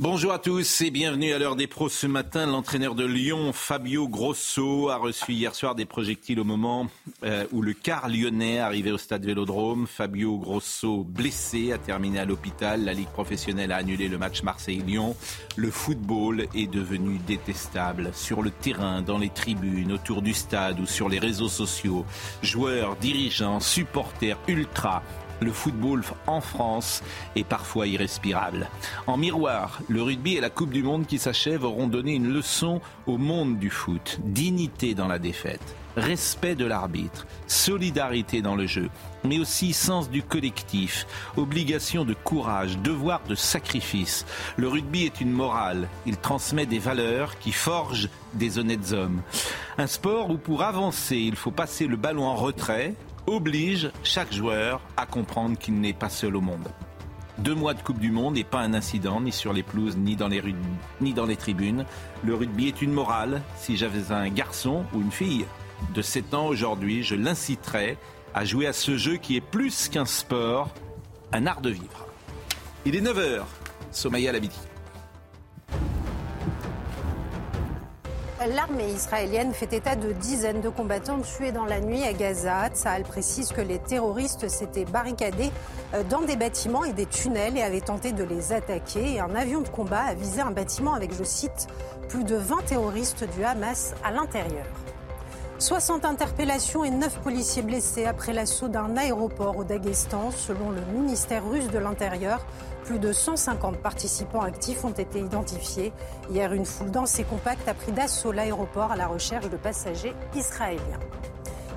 Bonjour à tous et bienvenue à l'heure des pros ce matin. L'entraîneur de Lyon, Fabio Grosso, a reçu hier soir des projectiles au moment euh, où le car lyonnais arrivait au stade Vélodrome. Fabio Grosso, blessé, a terminé à l'hôpital. La Ligue professionnelle a annulé le match Marseille-Lyon. Le football est devenu détestable sur le terrain, dans les tribunes, autour du stade ou sur les réseaux sociaux. Joueurs, dirigeants, supporters, ultras le football en France est parfois irrespirable. En miroir, le rugby et la Coupe du Monde qui s'achève auront donné une leçon au monde du foot. Dignité dans la défaite, respect de l'arbitre, solidarité dans le jeu, mais aussi sens du collectif, obligation de courage, devoir de sacrifice. Le rugby est une morale, il transmet des valeurs qui forgent des honnêtes hommes. Un sport où pour avancer, il faut passer le ballon en retrait, oblige chaque joueur à comprendre qu'il n'est pas seul au monde. Deux mois de Coupe du Monde et pas un incident, ni sur les pelouses, ni dans les, ni dans les tribunes. Le rugby est une morale. Si j'avais un garçon ou une fille de 7 ans aujourd'hui, je l'inciterais à jouer à ce jeu qui est plus qu'un sport, un art de vivre. Il est 9h, Somaya Labidi. L'armée israélienne fait état de dizaines de combattants tués dans la nuit à Gaza. Tsahal précise que les terroristes s'étaient barricadés euh, dans des bâtiments et des tunnels et avaient tenté de les attaquer. Un avion de combat a visé un bâtiment avec, je cite, plus de 20 terroristes du Hamas à l'intérieur. 60 interpellations et 9 policiers blessés après l'assaut d'un aéroport au Daghestan, selon le ministère russe de l'Intérieur. Plus de 150 participants actifs ont été identifiés. Hier, une foule dense et compacte a pris d'assaut l'aéroport à la recherche de passagers israéliens.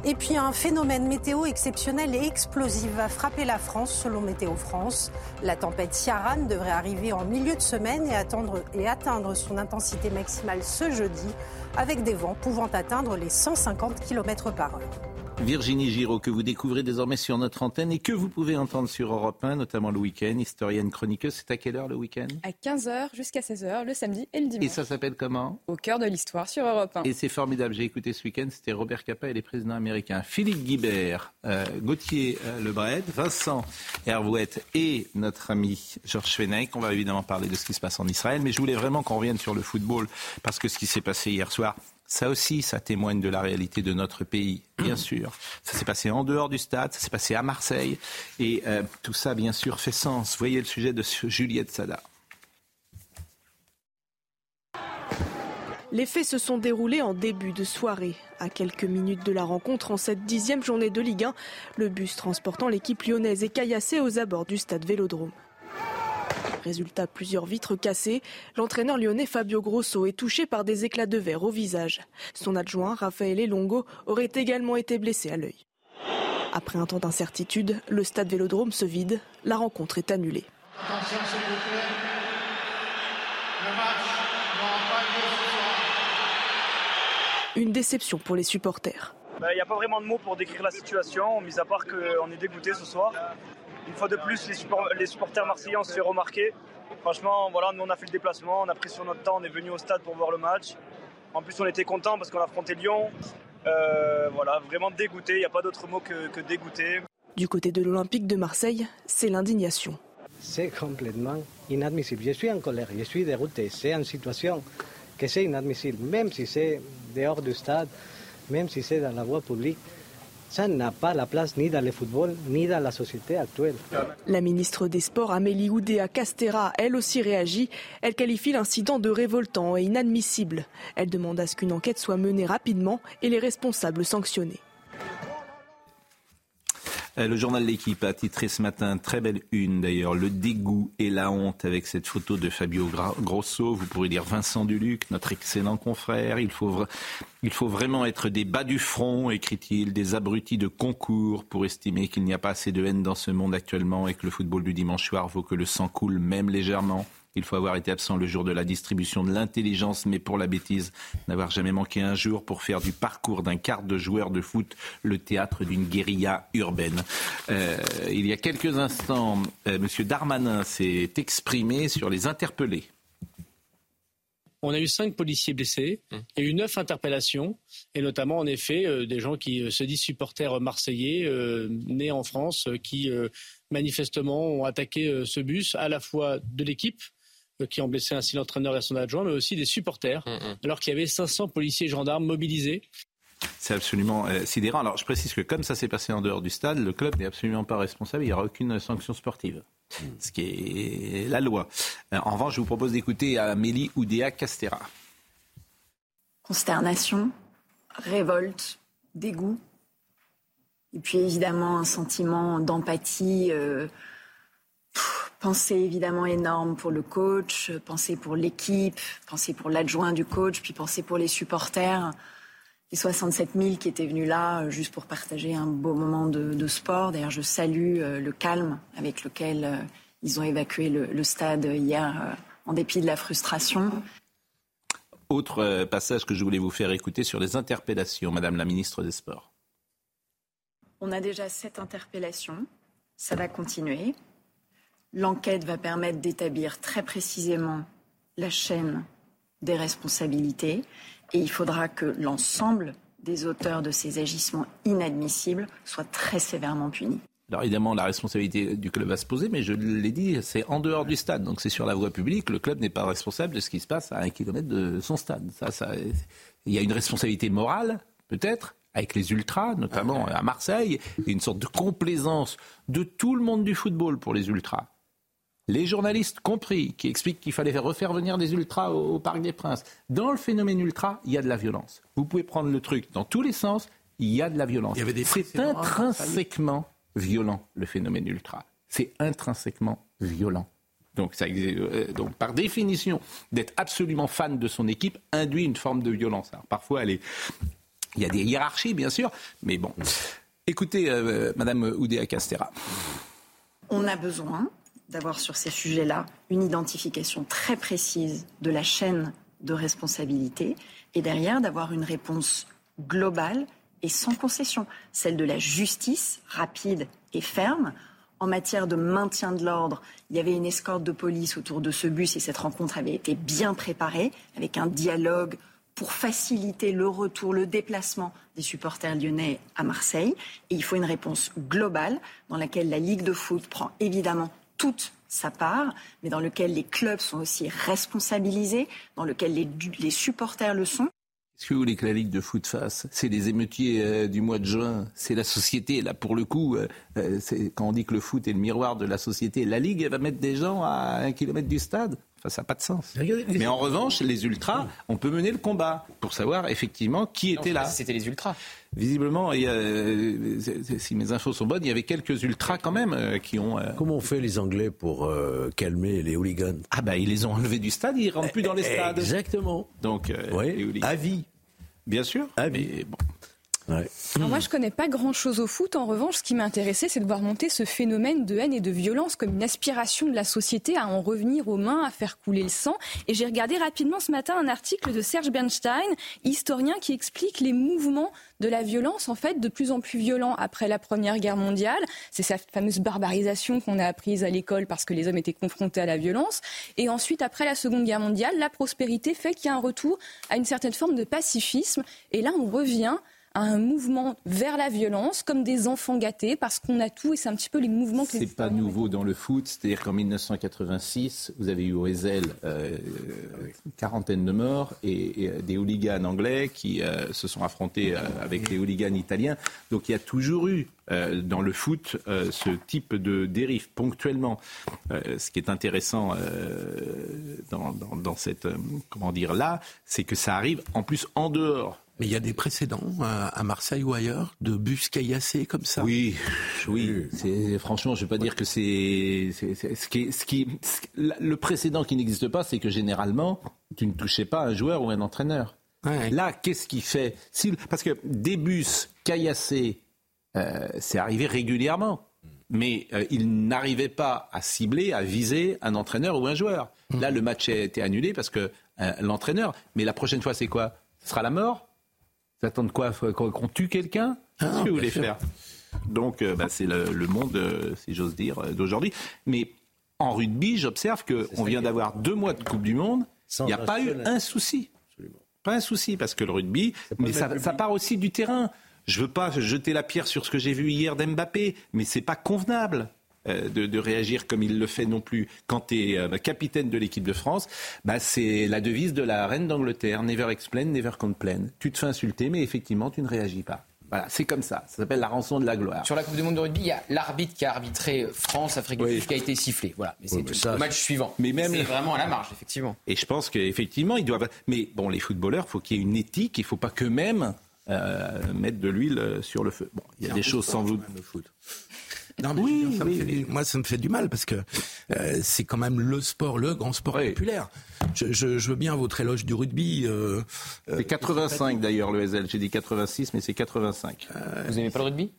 Et puis un phénomène météo exceptionnel et explosif va frapper la France selon Météo France. La tempête Ciaran devrait arriver en milieu de semaine et, et atteindre son intensité maximale ce jeudi avec des vents pouvant atteindre les 150 km par heure. Virginie Giraud, que vous découvrez désormais sur notre antenne et que vous pouvez entendre sur Europe 1, notamment le week-end, historienne chroniqueuse. C'est à quelle heure le week-end? À 15h jusqu'à 16h, le samedi et le dimanche. Et ça s'appelle comment? Au cœur de l'histoire sur Europe 1. Et c'est formidable, j'ai écouté ce week-end, c'était Robert Capa et les présidents américains. Philippe Guibert, euh, Gauthier euh, Lebret, Vincent Hervouette et notre ami Georges Fenech. On va évidemment parler de ce qui se passe en Israël, mais je voulais vraiment qu'on revienne sur le football, parce que ce qui s'est passé hier soir, ça aussi, ça témoigne de la réalité de notre pays, bien sûr. Ça s'est passé en dehors du stade, ça s'est passé à Marseille, et euh, tout ça, bien sûr, fait sens. Voyez le sujet de Juliette Sada. Les faits se sont déroulés en début de soirée. À quelques minutes de la rencontre, en cette dixième journée de Ligue 1, le bus transportant l'équipe lyonnaise est caillassé aux abords du stade Vélodrome. Résultat, plusieurs vitres cassées. L'entraîneur lyonnais Fabio Grosso est touché par des éclats de verre au visage. Son adjoint, Raphaël Elongo, aurait également été blessé à l'œil. Après un temps d'incertitude, le stade Vélodrome se vide. La rencontre est annulée. Attention, s'il vous plaît. Le match pas lieu ce soir. Une déception pour les supporters. Il n'y a pas vraiment de mots pour décrire la situation, mis à part qu'on est dégoûté ce soir. Une fois de plus, les, support- les supporters marseillais ont se fait remarquer. Franchement, voilà, nous on a fait le déplacement, on a pris sur notre temps, on est venu au stade pour voir le match. En plus, on était content parce qu'on a affronté Lyon. Euh, voilà, vraiment dégoûté, il n'y a pas d'autre mot que, que dégoûté. Du côté de l'Olympique de Marseille, c'est l'indignation. C'est complètement inadmissible. Je suis en colère, je suis dégoûté. C'est une situation que c'est inadmissible, même si c'est dehors du stade, même si c'est dans la voie publique. Ça n'a pas la place ni dans le football, ni dans la société actuelle. La ministre des Sports, Amélie Oudéa Castera, elle aussi réagi. Elle qualifie l'incident de révoltant et inadmissible. Elle demande à ce qu'une enquête soit menée rapidement et les responsables sanctionnés. Euh, le journal L'équipe a titré ce matin, très belle une d'ailleurs, le dégoût et la honte avec cette photo de Fabio Grosso. Vous pourrez dire Vincent Duluc, notre excellent confrère. Il faut, il faut vraiment être des bas du front, écrit-il, des abrutis de concours pour estimer qu'il n'y a pas assez de haine dans ce monde actuellement et que le football du dimanche soir vaut que le sang coule même légèrement. Il faut avoir été absent le jour de la distribution de l'intelligence, mais pour la bêtise, n'avoir jamais manqué un jour pour faire du parcours d'un quart de joueur de foot le théâtre d'une guérilla urbaine. Euh, il y a quelques instants, euh, M. Darmanin s'est exprimé sur les interpellés. On a eu cinq policiers blessés mmh. et eu neuf interpellations, et notamment en effet euh, des gens qui se disent supporters marseillais, nés en France, qui manifestement ont attaqué ce bus à la fois de l'équipe, euh, qui ont blessé ainsi l'entraîneur et son adjoint, mais aussi des supporters, mm, mm. alors qu'il y avait 500 policiers et gendarmes mobilisés. C'est absolument euh, sidérant. Alors je précise que comme ça s'est passé en dehors du stade, le club n'est absolument pas responsable, il n'y aura aucune sanction sportive, mm. ce qui est la loi. Euh, en revanche, je vous propose d'écouter Amélie Oudéa Castera. Consternation, révolte, dégoût, et puis évidemment un sentiment d'empathie pensée évidemment énorme pour le coach, pensée pour l'équipe, pensée pour l'adjoint du coach, puis pensée pour les supporters. Les 67 000 qui étaient venus là euh, juste pour partager un beau moment de, sport. D'ailleurs, je salue euh, le calme avec lequel euh, ils ont évacué le, stade hier, en dépit de la frustration. Autre passage que je voulais vous faire écouter sur les interpellations, Madame la ministre des Sports. On a déjà sept interpellations. Ça va continuer. L'enquête va permettre d'établir très précisément la chaîne des responsabilités et il faudra que l'ensemble des auteurs de ces agissements inadmissibles soient très sévèrement punis. Alors évidemment, la responsabilité du club va se poser, mais je l'ai dit, c'est en dehors du stade, donc c'est sur la voie publique. Le club n'est pas responsable de ce qui se passe à un kilomètre de son stade. Ça, ça, il y a une responsabilité morale, peut-être, avec les ultras, notamment à Marseille, et une sorte de complaisance de tout le monde du football pour les ultras les journalistes compris, qui expliquent qu'il fallait refaire venir des ultras au, Parc des Princes. Dans le phénomène ultra, il y a de la violence. Vous pouvez prendre le truc dans tous les sens, il y a de la violence. C'est intrinsèquement violent, le phénomène ultra. C'est intrinsèquement violent. Donc, ça, euh, donc, par définition, d'être absolument fan de son équipe induit une forme de violence. Alors, parfois, il y a des hiérarchies, bien sûr, mais bon. Écoutez, euh, Madame Oudéa Castera. On a besoin d'avoir sur ces sujets-là une identification très précise de la chaîne de responsabilité et derrière d'avoir une réponse globale et sans concession, celle de la justice rapide et ferme. En matière de maintien de l'ordre, il y avait une escorte de police autour de ce bus et cette rencontre avait été bien préparée avec un dialogue pour faciliter le retour, le déplacement des supporters lyonnais à Marseille. Et il faut une réponse globale dans laquelle la Ligue de foot prend évidemment toute sa part, mais dans lequel les clubs sont aussi responsabilisés, dans lequel les, supporters le sont. Qu'est-ce que vous voulez que la Ligue de foot fasse C'est les émeutiers euh, du mois de juin, c'est la société. Là, pour le coup, euh, euh, quand on dit que le foot est le miroir de la société, la Ligue, elle va mettre des gens à un kilomètre du stade? Enfin, ça n'a pas de sens. Mais en revanche, les ultras, on peut mener le combat pour savoir effectivement qui était là. C'était les ultras. Visiblement, il y a, euh, si mes infos sont bonnes, il y avait quelques ultras quand même euh, qui ont. Euh, Comment ont fait les Anglais pour calmer les hooligans? Ah bah ils les ont enlevés du stade, ils rentrent plus dans les stades. Exactement. Donc, oui, à vie. Bien sûr. À vie. bon. Moi, je connais pas grand-chose au foot. En revanche, ce qui m'a intéressé, c'est de voir monter ce phénomène de haine et de violence comme une aspiration de la société à en revenir aux mains, à faire couler le sang. Et j'ai regardé rapidement ce matin un article de Serge Bernstein, historien, qui explique les mouvements de la violence, en fait, de plus en plus violents après la Première Guerre mondiale. C'est cette fameuse barbarisation qu'on a apprise à l'école parce que les hommes étaient confrontés à la violence. Et ensuite, après la Seconde Guerre mondiale, la prospérité fait qu'il y a un retour à une certaine forme de pacifisme. Et là, on revient à un mouvement vers la violence, comme des enfants gâtés, parce qu'on a tout, et c'est un petit peu les mouvements que C'est pas nouveau dans le foot, c'est-à-dire qu'en 1986, vous avez eu au Ezel euh, une quarantaine de morts et, euh, des hooligans anglais qui euh, se sont affrontés avec les hooligans italiens. Donc il y a toujours eu dans le foot ce type de dérive ponctuellement. ce qui est intéressant dans, dans, cette comment dire là, c'est que ça arrive en plus en dehors Mais il y a des précédents à, à Marseille ou ailleurs de bus caillassés comme ça. Oui, oui. C'est franchement, je vais pas dire que c'est c'est- c'est- ce qui, ce qui, ce- le précédent qui n'existe pas, c'est que généralement, tu ne touchais pas un joueur ou un entraîneur. Là, qu'est-ce qui fait Si- Parce que des bus caillassés, euh, c'est arrivé régulièrement. Mais euh, il n'arrivait pas à cibler, à viser un entraîneur ou un joueur. Là, le match a été annulé parce que euh, l'entraîneur. Mais la prochaine fois, c'est quoi? Ce sera la mort? Vous attendez quoi? Qu'on tue quelqu'un? Qu'est-ce que vous voulez sûr. faire? Donc, euh, bah, c'est le, le monde, euh, si j'ose dire, euh, d'aujourd'hui. Mais en rugby, j'observe qu'on vient d'avoir deux mois de Coupe du Monde. Il n'y a pas eu un souci. Pas un souci, parce que le rugby, mais ça, part aussi du terrain. Je veux pas jeter la pierre sur ce que j'ai vu hier d'Mbappé, mais c'est pas convenable. Euh, De, de réagir comme il le fait non plus quand tu es capitaine de l'équipe de France, bah c'est la devise de la reine d'Angleterre, never explain, never complain. Tu te fais insulter, mais effectivement tu ne réagis pas. Voilà, c'est comme ça. Ça s'appelle la rançon de la gloire. Sur la Coupe du Monde de rugby, il y a l'arbitre qui a arbitré France-Afrique du Sud qui a été sifflé. Voilà. Mais c'est Oui, le match suivant. Mais même c'est vraiment à la marge, effectivement. Et je pense qu'effectivement, ils doivent. Mais bon, les footballeurs, faut qu'il y ait une éthique. Il ne faut pas qu'eux-mêmes euh, mettre de l'huile euh, sur le feu. Bon, il y a C'est des choses sans doute. Non, mais je veux dire, ça me fait du- moi, ça me fait du mal parce que euh, c'est quand même le sport, le grand sport populaire. Je, je- je veux bien votre éloge du rugby. euh, euh, C'est 85 d'ailleurs le SL. J'ai dit 86, mais c'est 85. Vous aimez pas le rugby?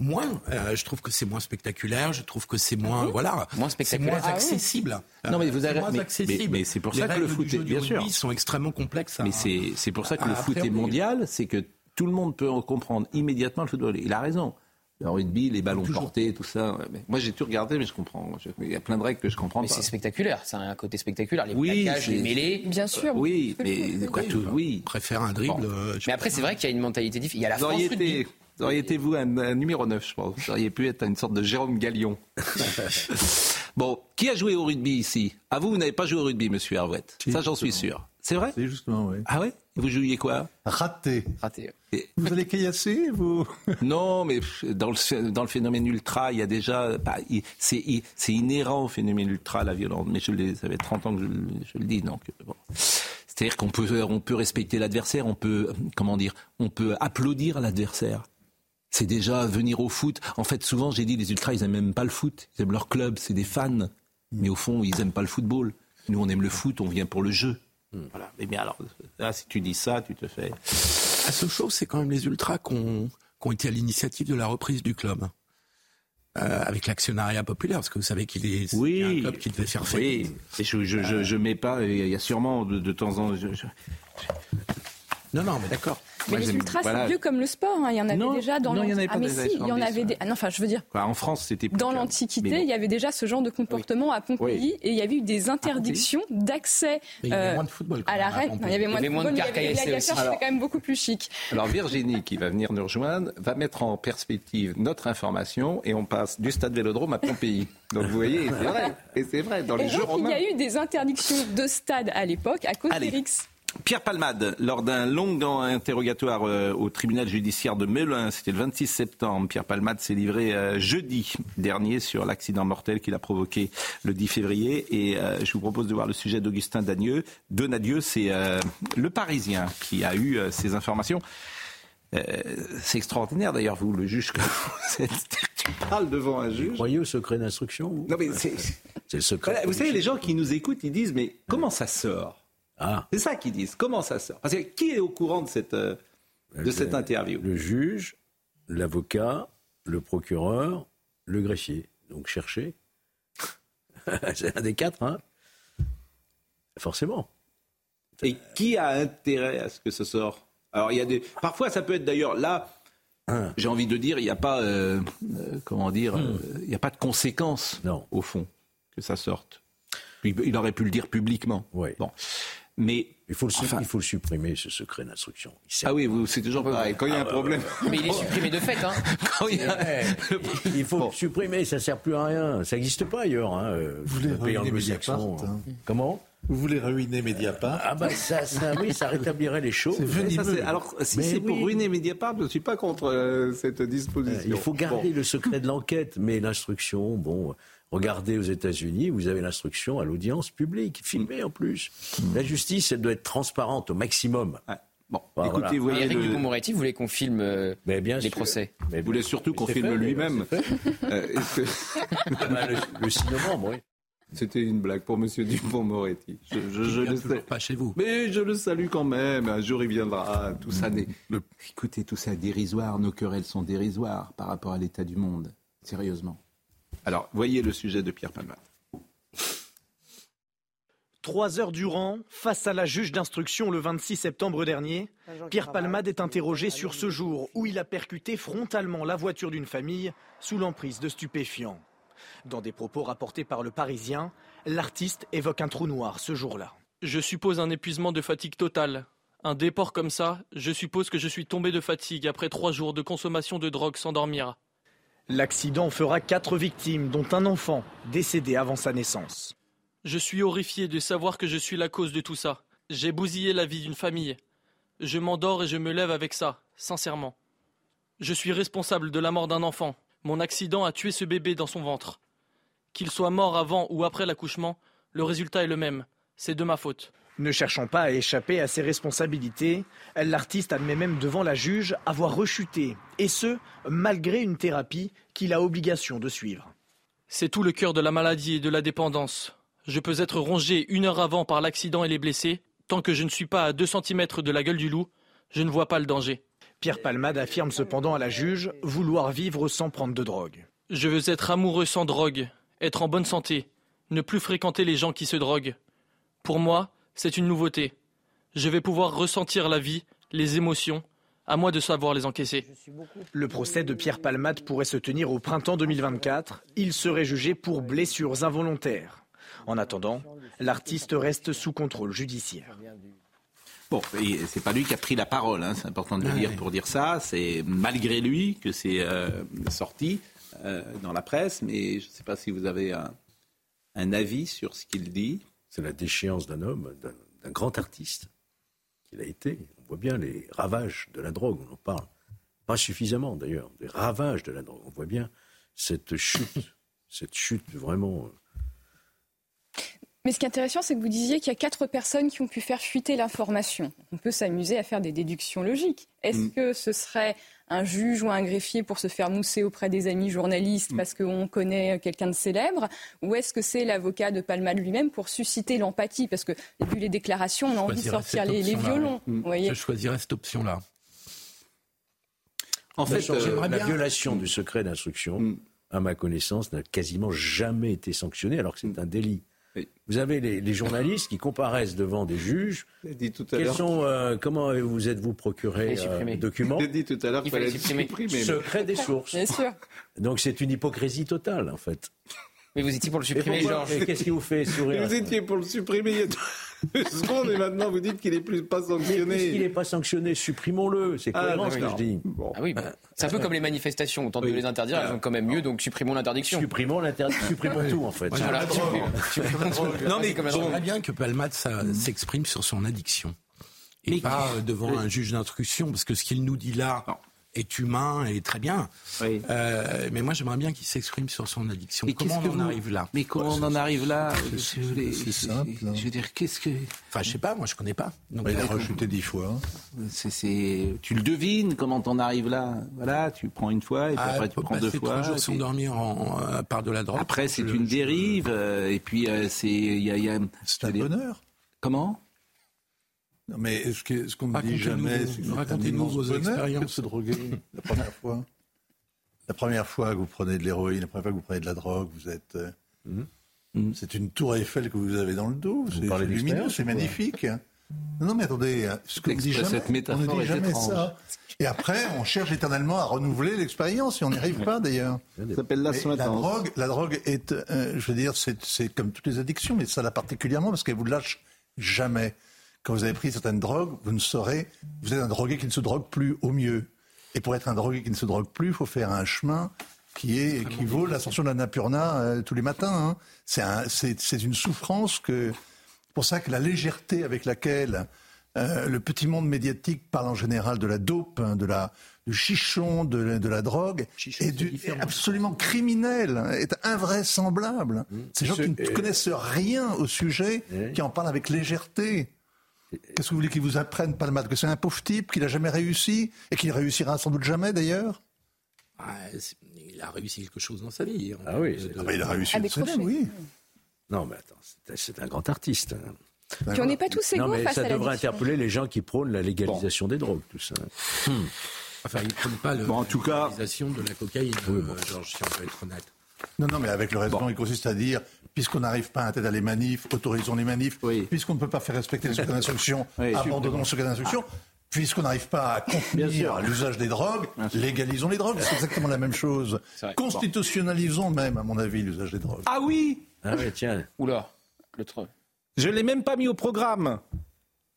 Moins. Euh, je trouve que c'est moins spectaculaire. Je trouve que c'est moins, voilà, Moins spectaculaire. C'est moins Ah oui. accessible. Non, mais vous avez- moins mais- accessible. mais- mais c'est pour Les ça que le foot est- bien rugby sûr. sont extrêmement complexes. à- Mais c'est c'est pour ça que à le foot est mondial, c'est que tout le monde peut en comprendre immédiatement le football. Il a raison. Le rugby, les ballons portés, tout ça. mais moi, j'ai tout regardé, mais je comprends. Je- Il y a plein de règles que je comprends Mais pas. c'est spectaculaire, ça a un côté spectaculaire. Les Oui, plaquages, les c'est- mêlées. Bien sûr. Oui, mais quoi, tout, oui. préfère un dribble. Bon. euh, Mais après, c'est vrai qu'il y a une mentalité différente. Il y a la Vous France auriez rugby. été, vous auriez été, vous, un, un numéro 9, je pense. Vous auriez pu être une sorte de Jérôme Gallion. bon, qui a joué au rugby ici? À vous, vous n'avez pas joué au rugby, monsieur Hervouette. Ça, j'en suis sûr. C'est vrai? C'est justement, oui. Ah ouais? Vous jouiez quoi? Raté. Raté. Et- Vous allez caillasser, vous? Non, mais dans le, dans le phénomène ultra, il y a déjà. bah, c'est inhérent au phénomène ultra, la violence. Mais je le, ça fait 30 ans que je, le- je le dis, donc. euh, bon. C'est-à-dire qu'on peut, on peut respecter l'adversaire, on peut, comment dire, on peut applaudir l'adversaire. C'est déjà venir au foot. En fait, souvent, j'ai dit, les ultras, ils aiment même pas le foot. Ils aiment leur club, c'est des fans. Mais au fond, ils aiment pas le football. Nous, on aime le foot, on vient pour le jeu. Voilà. Mais bien alors, là, si tu dis ça, tu te fais. À Sochaux, c'est quand même les ultras qui ont, été à l'initiative de la reprise du club. Euh, avec l'actionnariat populaire, parce que vous savez qu'il est, Oui. un club qui devait faire Oui, faillite. et je, je, je, je mets pas. Il y a sûrement de, de temps en temps. Non, non, mais d'accord. Mais Moi, les ultras, voilà. c'est vieux comme le sport. hein. Il y en avait Non, déjà dans non, il y en avait pas Ah, mais des si, années il y en 70, avait des. ouais. Ah, non, enfin, je veux dire. Quoi, en France, c'était plus Dans l'Antiquité, il y avait déjà ce genre de comportement à Pompéi et il y avait eu des interdictions d'accès Mais il y avait euh, moins de à. Non, Il y avait moins moins de football, mais il y avait des caillassées gladiateurs, aussi. c'était quand même beaucoup plus chic. Alors Virginie, qui va venir nous rejoindre, va mettre en perspective notre information et on passe du stade Vélodrome à Pompéi. Donc vous voyez, c'est vrai. Et c'est vrai, dans Et les Jeux donc, il romains. y a eu des interdictions de stade à l'époque à cause Allez. Pierre Palmade, lors d'un long interrogatoire euh, au tribunal judiciaire de Melun, c'était le 26 septembre, Pierre Palmade s'est livré euh, jeudi dernier sur l'accident mortel qu'il a provoqué le 10 février. Et euh, je vous propose de voir le sujet d'Augustin Danieux. Donadieu, c'est le Parisien qui a eu ces informations. Euh, c'est extraordinaire d'ailleurs, vous, le juge, que vous êtes. Tu parles devant un juge. Croyez au secret d'instruction vous? Non, mais c'est. C'est le secret. Voilà, vous savez, les gens qui nous écoutent, ils disent Mais comment ça sort? Ah, C'est ça qu'ils disent. Comment ça sort? Parce que qui est au courant de cette, euh, de cette interview? Le juge, l'avocat, le procureur, le greffier. Donc cherchez. C'est un des quatre, hein Forcément. Et qui a intérêt à ce que ce sort? Alors, il y a des. Parfois, ça peut être d'ailleurs là. J'ai envie de dire, il n'y a pas, euh, euh, comment dire, euh, il n'y a pas de conséquences au fond que ça sorte. Il, il aurait pu le dire publiquement. Bon, mais il faut le, su- il faut le supprimer ce secret d'instruction. Ah oui, vous, c'est toujours pareil. Quand il y a Ah un bah, problème, Mais il est supprimé de fait, hein. quand il y a-. Il faut le supprimer, ça sert plus à rien. Ça n'existe pas ailleurs. Hein. euh, Vous voulez le pays ruiner. Mediapart, hein. Comment? Vous voulez ruiner Mediapart? Ah bah ça, ça, oui, ça rétablirait les choses. Ça, alors, si c'est pour oui. ruiner Mediapart, je ne suis pas contre euh, cette disposition. Il faut garder Bon. le secret de l'enquête, mais l'instruction, bon, regardez aux États-Unis, vous avez l'instruction à l'audience publique, filmée en plus. La justice, elle doit être transparente au maximum. Bon, Bah, écoutez, voilà. vous Eric le- voulez qu'on filme euh, Mais bien les sûr. procès Mais Vous voulez surtout qu'on filme lui-même. Euh, que- Ah bah, le, le 6 novembre, oui. C'était une blague pour Monsieur Dupont-Moretti. Je, je- je le sais. pas chez vous. Mais je le salue quand même. Un jour il viendra. Tout ça n'est. Écoutez, tout ça est dérisoire. Nos querelles sont dérisoires par rapport à l'état du monde. Sérieusement. Alors, voyez le sujet de Pierre Palmade. Trois heures durant, face à la juge d'instruction le 26 septembre dernier, Pierre Palmade est interrogé sur ce jour où il a percuté frontalement la voiture d'une famille sous l'emprise de stupéfiants. Dans des propos rapportés par le Parisien, l'artiste évoque un trou noir ce jour-là. Je suppose un épuisement de fatigue totale. Un déport comme ça, je suppose que je suis tombé de fatigue après trois jours de consommation de drogue sans dormir. L'accident fera quatre victimes, dont un enfant décédé avant sa naissance. Je suis horrifié de savoir que je suis la cause de tout ça. J'ai bousillé la vie d'une famille. Je m'endors et je me lève avec ça, sincèrement. Je suis responsable de la mort d'un enfant. Mon accident a tué ce bébé dans son ventre. Qu'il soit mort avant ou après l'accouchement, le résultat est le même. C'est de ma faute. Ne cherchant pas à échapper à ses responsabilités, l'artiste admet même devant la juge avoir rechuté, et ce, malgré une thérapie qu'il a obligation de suivre. C'est tout le cœur de la maladie et de la dépendance. Je peux être rongé une heure avant par l'accident et les blessés. Tant que je ne suis pas à 2 cm de la gueule du loup, je ne vois pas le danger. Pierre Palmade affirme cependant à la juge vouloir vivre sans prendre de drogue. Je veux être amoureux sans drogue, être en bonne santé, ne plus fréquenter les gens qui se droguent. Pour moi, c'est une nouveauté. Je vais pouvoir ressentir la vie, les émotions, à moi de savoir les encaisser. Le procès de Pierre Palmade pourrait se tenir au printemps 2024. Il serait jugé pour blessures involontaires. En attendant, l'artiste reste sous contrôle judiciaire. Bon, et c'est pas lui qui a pris la parole, hein, c'est important de le dire pour dire ça. C'est malgré lui que c'est euh, sorti euh, dans la presse, mais je ne sais pas si vous avez un, un avis sur ce qu'il dit. C'est la déchéance d'un homme, d'un grand artiste qu'il a été. On voit bien les ravages de la drogue, on en parle. Pas suffisamment d'ailleurs, des ravages de la drogue. On voit bien cette chute, cette chute vraiment. Euh, Mais ce qui est intéressant, c'est que vous disiez qu'il y a quatre personnes qui ont pu faire fuiter l'information. On peut s'amuser à faire des déductions logiques. Est-ce Mm. que ce serait un juge ou un greffier pour se faire mousser auprès des amis journalistes parce qu'on connaît quelqu'un de célèbre? Ou est-ce que c'est l'avocat de Palmade lui-même pour susciter l'empathie? Parce que, vu les déclarations, on a envie de sortir les, violons. ouais. vous voyez Je choisirais cette option-là. En La, fait, euh, la bien- violation du secret d'instruction, Mm. à ma connaissance, n'a quasiment jamais été sanctionnée, alors que c'est un délit. Vous avez les, les journalistes qui comparaissent devant des juges. Dit tout à Quels l'heure. sont, euh, comment vous êtes-vous procuré euh, documents dit tout à l'heure qu'il Il fallait fallait supprimer. supprimer. Secret des sources. Bien sûr. Donc c'est une hypocrisie totale, en fait. Mais vous étiez pour le supprimer, Georges Qu'est-ce qui vous fait sourire Vous étiez pour le supprimer il y a deux secondes et maintenant vous dites qu'il n'est plus pas Mais Puisqu'il sanctionné. n'est pas sanctionné, supprimons-le. C'est Ah, cohérent ce que je dis. Bon. Ah oui, c'est un peu comme les manifestations. On tente de les interdire, elles ont quand même mieux, donc supprimons l'interdiction. Supprimons l'interdit, supprimons tout en fait. Voilà. Non, mais j'aimerais bien que Palmade ça, s'exprime sur son addiction. Et pas euh, devant un juge d'instruction, parce que ce qu'il nous dit là est humain et très bien. Oui. Euh, mais moi, j'aimerais bien qu'il s'exprime sur son addiction. Mais comment qu'est-ce on que en vous- arrive là? Mais comment on en arrive là? C'est- simple, hein. Je veux dire, qu'est-ce que. Enfin, je sais pas, moi, je connais pas. Donc, Il a euh, rechuté dix fois. C'est, c'est- Tu le devines comment t'en arrives là? Voilà, tu prends une fois et puis ah, après tu prends passer deux trois fois. jours et sans puis- dormir en, en- par de la drogue. Après, c'est une je- dérive. euh, et puis, euh, c'est. il Y a, y a- C'est un bonheur. Comment? Non, mais ce que- ce qu'on ne dit jamais, c'est que racontez-nous vos que expériences. se droguer la première fois. La première fois que vous prenez de l'héroïne, la première fois que vous prenez de la drogue, vous êtes. euh, Mhm. C'est une tour Eiffel que vous avez dans le dos. C'est lumineux, d'expérience c'est magnifique. Non, mais attendez, hein, ce qu'on dit Cette jamais, on métaphore ne est dit jamais étrange. ça. Et après, on cherche éternellement à renouveler l'expérience et on n'y arrive pas d'ailleurs. Ça s'appelle la drogue, la drogue est, euh, je veux dire, c'est c'est comme toutes les addictions, mais ça l'a particulièrement parce qu'elle vous lâche jamais. Quand vous avez pris certaines drogues, vous ne saurez, vous êtes un drogué qui ne se drogue plus au mieux. Et pour être un drogué qui ne se drogue plus, il faut faire un chemin qui est qui vaut l'ascension de la Napurna euh, tous les matins. hein. C'est un- c'est c'est une souffrance que pour ça que la légèreté avec laquelle euh, le petit monde médiatique parle en général de la dope, hein, de la du chichon, de, la- de la drogue, est, du- est absolument criminel, est invraisemblable. Ces gens qui ne connaissent rien au sujet, qui en parlent avec légèreté. Qu'est-ce que vous voulez qu'il vous apprenne, Palmade? Que c'est un pauvre type, qu'il n'a jamais réussi, et qu'il réussira sans doute jamais d'ailleurs? Ah, Il a réussi quelque chose dans sa vie. hein. Ah oui, De- Ah bah, il a réussi une décrocher. scène, oui. Non, mais attends, c'est- un grand artiste. hein. Puis on n'est pas tous égaux Non, mais face ça à devrait interpeller les gens qui prônent la légalisation des drogues, tout ça. Enfin, il ne prennent pas le, Bon, en tout cas- l'utilisation de la cocaïne, euh, Georges, si on peut être honnête. Non, non, mais avec le raisonnement, il consiste à dire, puisqu'on n'arrive pas à interdire les manifs, autorisons les manifs, puisqu'on ne peut pas faire respecter les secrets d'instruction, Oui, abandonnons les secrets d'instruction, puisqu'on n'arrive pas à contenir l'usage des drogues, légalisons les drogues. C'est exactement la même chose. Constitutionnalisons même, à mon avis, l'usage des drogues. Ah oui Ah ouais, tiens. Oula, le truc. Je l'ai même pas mis au programme.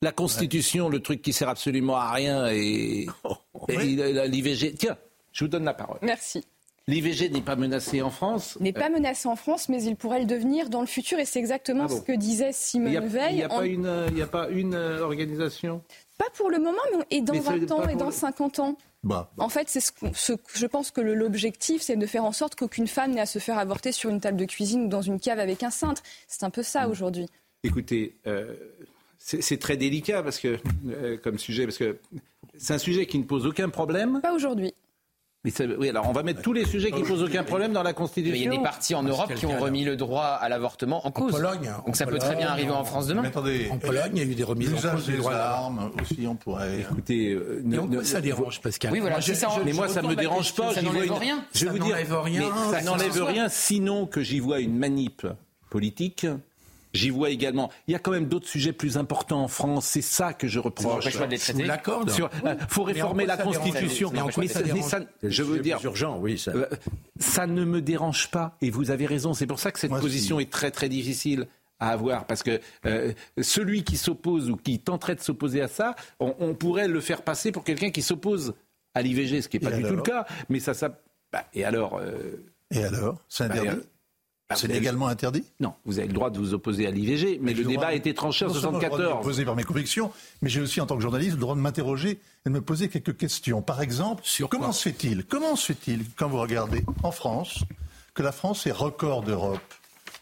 La Constitution, le truc qui sert absolument à rien et, et l'IVG. Tiens, je vous donne la parole. Merci. L'IVG n'est pas menacé en France. N'est pas menacé en France, mais il pourrait le devenir dans le futur, et c'est exactement Ah bon. ce que disait Simone n'y a, Veil. il y a en- pas une, euh, a pas une euh, organisation? Pas pour le moment, mais et dans Mais ça veut 20 dire ans, et dans le- 50 ans. Bah, En fait, c'est ce, je pense que l'objectif, c'est de faire en sorte qu'aucune femme n'ait à se faire avorter sur une table de cuisine ou dans une cave avec un cintre. C'est un peu ça Mm. aujourd'hui. Écoutez, euh, c'est c'est très délicat parce que, euh, comme sujet, parce que c'est un sujet qui ne pose aucun problème. Pas aujourd'hui. Mais oui, alors on va mettre tous les sujets qui posent aucun problème dans la Constitution. Il y a des partis en Europe qui ont remis le droit à l'avortement en cause. Pologne, Donc ça peut très bien arriver en France demain. Mais attendez, En Pologne, il y a eu des remises en cause du des droit à la- armes aussi, on pourrait. Écoutez, euh, Mais ne- en ça dérange, Pascal Oui, voilà, Moi, je- ça. je- mais moi, je ça ne me dérange pas. ça n'enlève rien. Je vous dire, n'enlève rien, mais ça n'enlève rien, sinon que j'y vois une manip politique. J'y vois également. Il y a quand même d'autres sujets plus importants en France. C'est ça que je reproche. pas de les traiter. Sur- euh, faut Mais en réformer la dérange Constitution. Mais ça mais je veux dire, urgent, oui. Ça. euh, ça ne me dérange pas. Et vous avez raison. C'est pour ça que cette Moi, position si. est très très difficile à avoir parce que euh, celui qui s'oppose ou qui tenterait de s'opposer à ça, on, on pourrait le faire passer pour quelqu'un qui s'oppose à l'IVG, ce qui n'est pas Et du tout le cas. Mais ça, ça. bah, et alors euh, Et alors? C'est interdit bah, C'est vous avez- légalement interdit Non, vous avez le droit de vous opposer à l'IVG, mais le débat a été tranché en non seulement j'ai le droit de 74. m'opposer par mes convictions, mais j'ai aussi, en tant que journaliste, le droit de m'interroger et de me poser quelques questions. Par exemple, comment se fait-il Comment se fait-il, quand vous regardez en France, que la France est record d'Europe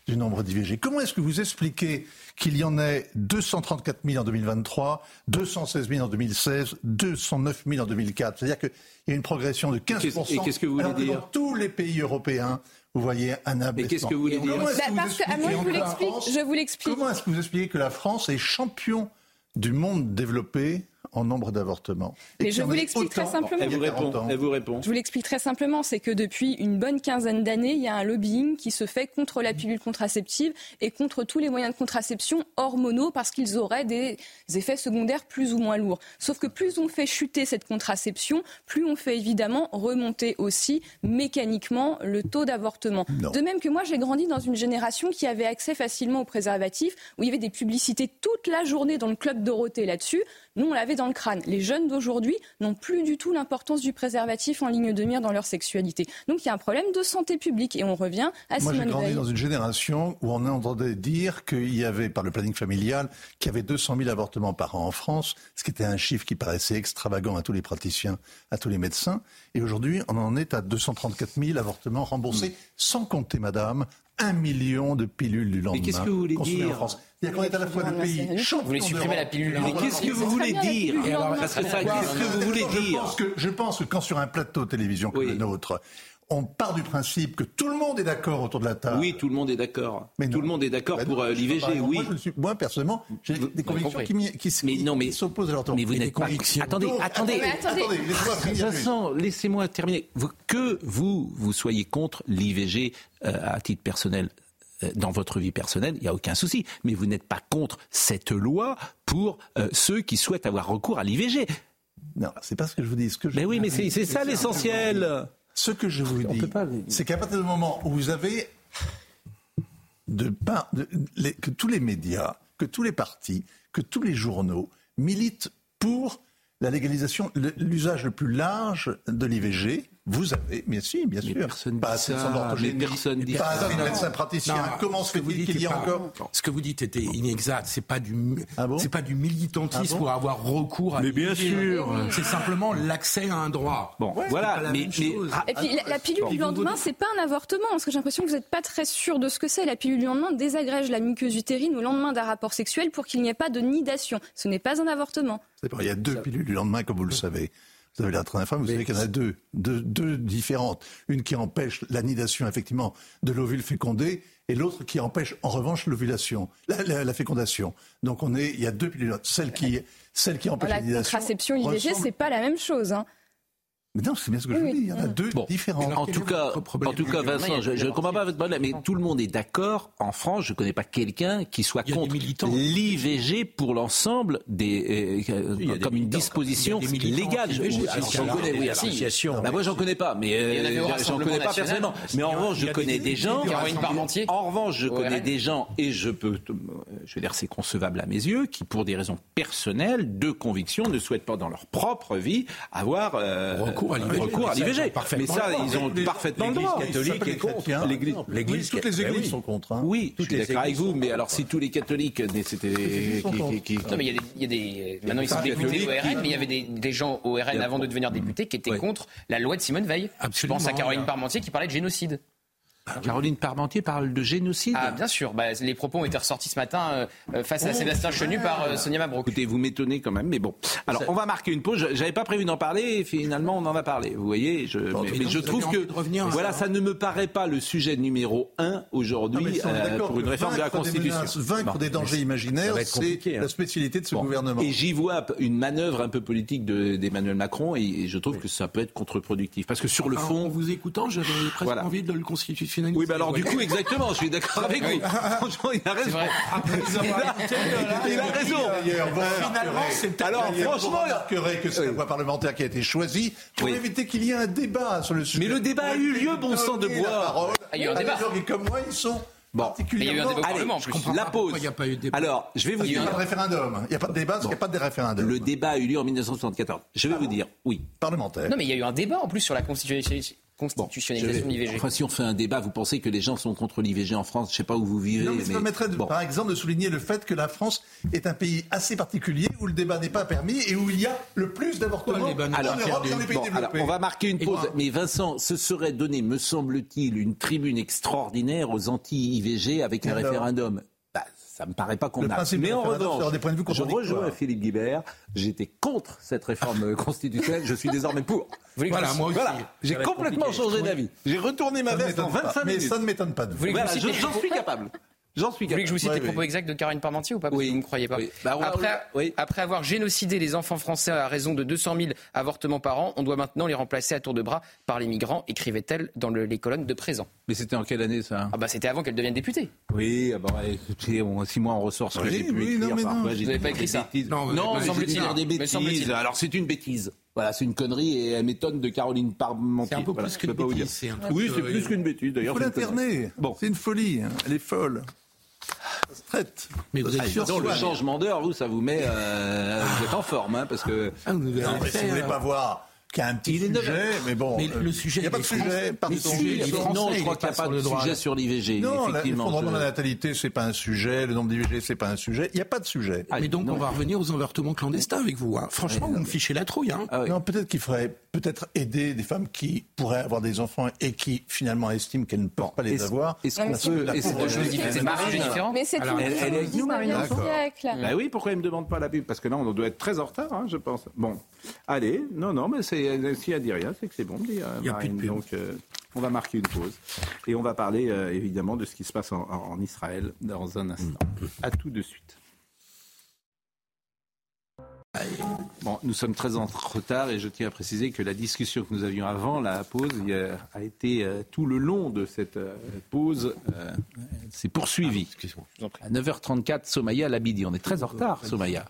du nombre d'IVG Comment est-ce que vous expliquez qu'il y en ait 234 000 en 2023, 216 000 en 2016, 209 000 en 2004 C'est-à-dire qu'il y a une progression de 15 Et qu'est-ce- et qu'est-ce que vous voulez alors que dire? Dans tous les pays européens, vous voyez un abaissement. qu'est-ce que vous voulez Et dire comment est-ce Bah, que vous parce que, ah, moi, je vous expliquez que la l'explique. France- Je vous l'explique. Comment est-ce que vous expliquez que la France est champion du monde développé en nombre d'avortements Et Mais je vous l'explique très simplement. il y a 40 ans Elle vous répond. Je vous l'explique très simplement, c'est que depuis une bonne quinzaine d'années, il y a un lobbying qui se fait contre la pilule contraceptive et contre tous les moyens de contraception hormonaux parce qu'ils auraient des effets secondaires plus ou moins lourds. Sauf que plus on fait chuter cette contraception, plus on fait évidemment remonter aussi mécaniquement le taux d'avortement. De même que moi, j'ai grandi dans une génération qui avait accès facilement aux préservatifs, où il y avait des publicités toute la journée dans le club Dorothée là-dessus. Nous, on l'avait dans le crâne. Les jeunes d'aujourd'hui n'ont plus du tout l'importance du préservatif en ligne de mire dans leur sexualité. Donc il y a un problème de santé publique et on revient à Moi, j'ai Simone grandi Veil. dans une génération où on entendait dire qu'il y avait, par le planning familial, qu'il y avait 200 000 avortements par an en France, ce qui était un chiffre qui paraissait extravagant à tous les praticiens, à tous les médecins. Et aujourd'hui, on en est à 234 000 avortements remboursés, sans compter, madame, un million de pilules du lendemain. qu'est-ce que vous voulez dire en France. C'est-à-dire qu'on est à la fois le pays champion Vous voulez supprimer la pilule Mais lendemain. qu'est-ce que vous voulez dire. Parce que ça, Pourquoi qu'est-ce que vous voulez je dire pense, que, je pense que quand sur un plateau de télévision comme le nôtre, on part du principe que tout le monde est d'accord autour de la table. Oui, tout le monde est d'accord. Mais Tout le monde est d'accord Bah pour euh, l'IVG, oui. Moi, je suis, moi, personnellement, j'ai des convictions qui, Mais non, mais- qui s'opposent à l'avortement. Mais vous n'êtes pas. convictions. Attendez, attendez. Attendez. laissez-moi. Vincent, laissez-moi terminer. Vous- que vous, vous soyez contre l'IVG euh, à titre personnel dans votre vie personnelle, il n'y a aucun souci. Mais vous n'êtes pas contre cette loi pour euh, ceux qui souhaitent avoir recours à l'IVG. Non, c'est pas ce que je vous dis. Ce que je Mais oui, mais c'est ça l'essentiel. Ce que je vous On dis, pas- c'est qu'à partir du moment où vous avez de part, de- les- que tous les médias, que tous les partis, que tous les journaux militent pour la légalisation, l'usage le plus large de l'IVG, Vous avez, bien sûr, bien sûr. Personne pas dit assez de personne dit pas ça. assez de médecins praticiens. Non, Comment se ce que vous fait-il dites qu'il y a encore Ce que vous dites était inexact. C'est pas du, c'est pas du militantisme Ah bon pour avoir recours à. Mais bien sûr. C'est simplement l'accès à un droit. Bon, voilà, pas la mais- même mais- chose. Et puis la, la pilule Bon. du lendemain, c'est pas un avortement, parce que j'ai l'impression que vous n'êtes pas très sûr de ce que c'est. La pilule du lendemain désagrège la muqueuse utérine au lendemain d'un rapport sexuel pour qu'il n'y ait pas de nidation. Ce n'est pas un avortement. C'est pas- Il y a deux pilules du lendemain, comme vous le savez. Vous avez informé, vous savez qu'il y en a deux, deux, deux différentes. Une qui empêche l'anidation, effectivement, de l'ovule fécondé, et l'autre qui empêche, en revanche, l'ovulation, la, la- la fécondation. Donc, on est, il y a deux pilules. Celle qui, celle qui empêche La l'anidation. contraception IVG, c'est pas la même chose. hein. Mais non, c'est bien ce que je vous dis. Il y en a deux différents. En tout cas, en tout cas, Vincent, je ne comprends pas votre problème, mais tout le monde est d'accord. En France, je ne connais pas quelqu'un qui soit contre l'IVG pour l'ensemble des, euh, des comme une disposition légale. Je- j'en connais, oui, alors, associations. bah, moi, j'en connais pas, mais euh, j'en connais pas personnellement. Mais en revanche, je connais des- gens. En revanche, je connais des gens et je peux, euh, je veux dire, c'est concevable à mes yeux, qui, pour des raisons personnelles, de conviction, ne souhaitent pas dans leur propre vie avoir euh, Recours à l'IVG. recours à Mais ça, ils l'IVG. ont parfaitement Mais ça, le droit. ils ont Les- parfaitement le l'Église catholique est contre. L'église, L'église toutes les églises oui. sont contre. hein. Oui, je Toutes suis les d'accord avec églises vous, mais alors si tous les catholiques, mais c'était qui, qui- qui- Non, mais il y a des, il y a des- maintenant ils sont députés catholiques au RN, qui- mais il y avait des, des gens au RN avant de devenir députés qui étaient contre la loi de Simone Veil. Absolument, Je pense à Caroline. Parmentier qui parlait de génocide. Caroline Parmentier parle de génocide. Ah bien sûr, bah, les propos ont été ressortis ce matin euh, euh, face à Sébastien Chenu par euh, Sonia Mabrouk. Écoutez, vous m'étonnez quand même, mais bon. Alors, on va marquer une pause. Je- J'avais pas prévu d'en parler, et finalement, on en a parlé. Vous voyez, je, mais, mais mais donc, je trouve que revenir à voilà, ça. ça ne me paraît pas le sujet numéro un aujourd'hui euh, pour une réforme de la des Constitution. menaces, Vaincre Bon. des dangers imaginaires, c'est hein. la spécialité de ce Bon. gouvernement. Et j'y vois une manœuvre un peu politique de- d'Emmanuel Macron, et, et je trouve que ça peut être contre-productif. Parce que sur le Enfin, fond, En vous écoutant, j'avais presque envie de le Oui, bah alors du coup, exactement, je suis d'accord avec vous. Franchement, il a raison. vrai. Il a, il a raison. Finalement, c'est Alors, franchement, que c'est la voie parlementaire qui a été choisie pour Oui. éviter qu'il y ait un débat sur le sujet. Mais le débat a eu lieu, bon sang de bois. Ah, il y a eu un débat. qui, comme moi, ils sont Bon. Il y a eu un particulièrement... débat Allez, je comprends la pause. il n'y a pas eu de débat. Alors, je vais vous Il y a Il n'y dire. a pas de référendum. Il n'y a pas de débat parce qu'il n'y a pas de référendum. Le débat a eu lieu en 1974. Je vais vous dire, oui. Parlementaire. Non mais il y a eu un débat en plus sur la constitutionnalisation Je constitutionnalisation vais- de l'IVG. Enfin, si on fait un débat, vous pensez que les gens sont contre l'IVG en France Je ne sais pas où vous vivez. Non, mais ça mais- permettrait, de- Bon. par exemple, de souligner le fait que la France est un pays assez particulier où le débat n'est pas permis et où il y a le plus d'avortements en Alors, Europe et dans les pays bon, alors, développés. on va marquer une pause. Mais Vincent, ce serait donner, me semble-t-il, une tribune extraordinaire aux anti-IVG avec un alors référendum. Ça me paraît pas convenable. principe Mais en référendum, revanche, des points de vue je rejoins Philippe Guibert. J'étais contre cette réforme constitutionnelle. Je suis désormais pour. Voilà, moi aussi. Voilà, j'ai complètement changé d'avis. J'ai retourné ma veste en m'étonne pas. 25 Mais minutes. ça ne m'étonne pas de vous. Voilà, j'en suis capable. J'en suis Vous voulez que je vous cite Ouais, les oui. propos exacts de Caroline Parmentier ou pas Parce Oui. que vous ne me croyez pas. Oui. Bah, on après, oui. après avoir génocidé les enfants français à raison de 200 000 avortements par an, on doit maintenant les remplacer à tour de bras par les migrants, écrivait-elle dans le- les colonnes de présent. Mais c'était en quelle année ça? Ah bah c'était avant qu'elle devienne députée. Oui, ah bah, écoutez, bon, si moi on ressort ce que Oui, j'ai pu oui, écrire, non, mais non. parfois, Vous j'ai avez dit pas écrit ça bêtises. Non, Non, semble-t-il. des bêtises. Alors c'est une bêtise. Voilà, c'est une connerie et elle m'étonne de Caroline Parmentier. C'est un peu plus qu'une bêtise, Oui, c'est euh, plus qu'une bêtise Il d'ailleurs. faut une connerie. l'interner. Bon. C'est une folie. hein. Elle est folle. Traite. Mais vous êtes Ah, sûr disons, le changement d'heure, vous, ça vous met, euh, vous êtes en forme, hein, parce que. Ah, vous Non, mais si vous voulez euh, pas voir qu'il y a un petit Il est neuf sujet, mais bon. Mais euh, le sujet, Il n'y a pas de sujet. Pardon. Est non, français, je crois il qu'il n'y a est pas de le droit, sujet sur l'IVG. Non, effectivement. l'effondrement de la natalité, c'est pas un sujet. Le nombre d'IVG, c'est pas un sujet. Il n'y a pas de sujet. Ah, Mais donc, non. on va revenir aux avortements clandestins avec vous. hein. Franchement, vous me fichez la trouille. Hein. Ah oui. Non, peut-être qu'il faudrait peut-être aider des femmes qui pourraient avoir des enfants et qui finalement estiment qu'elles ne peuvent pas les avoir. est-ce qu'on peut- c'est- Marine. Mais c'est elle- est nous, Marine, 19e d'accord. siècle. Bah oui, pourquoi elle ne me demande pas la pub? Parce que là, on doit être très en retard, hein, je pense. Bon, allez, non, non, mais c'est, si elle dit rien, c'est que c'est bon, dit euh, Il y a plus de. Donc, euh, on va marquer une pause. Et on va parler, euh, évidemment, de ce qui se passe en, en Israël dans un instant. À tout de suite. Bon, nous sommes très en retard et je tiens à préciser que la discussion que nous avions avant la pause y a, été euh, tout le long de cette euh, pause, euh, c'est poursuivi. à 9h34, Somaya Labidi. On est très en retard, Somaya.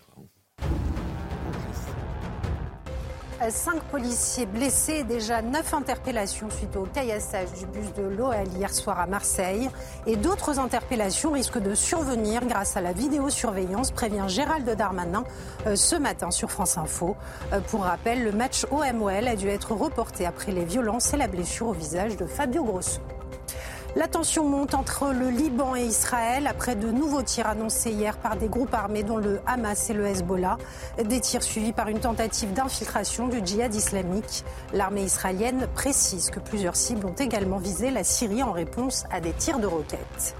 Cinq policiers blessés déjà neuf interpellations suite au caillassage du bus de l'OL hier soir à Marseille. Et d'autres interpellations risquent de survenir grâce à la vidéosurveillance, prévient Gérald Darmanin euh, ce matin sur France Info. Euh, pour rappel, le match OMOL a dû être reporté après les violences et la blessure au visage de Fabio Grosso. La tension monte entre le Liban et Israël après de nouveaux tirs annoncés hier par des groupes armés dont le Hamas et le Hezbollah. Des tirs suivis par une tentative d'infiltration du djihad islamique. L'armée israélienne précise que plusieurs cibles ont également visé la Syrie en réponse à des tirs de roquettes.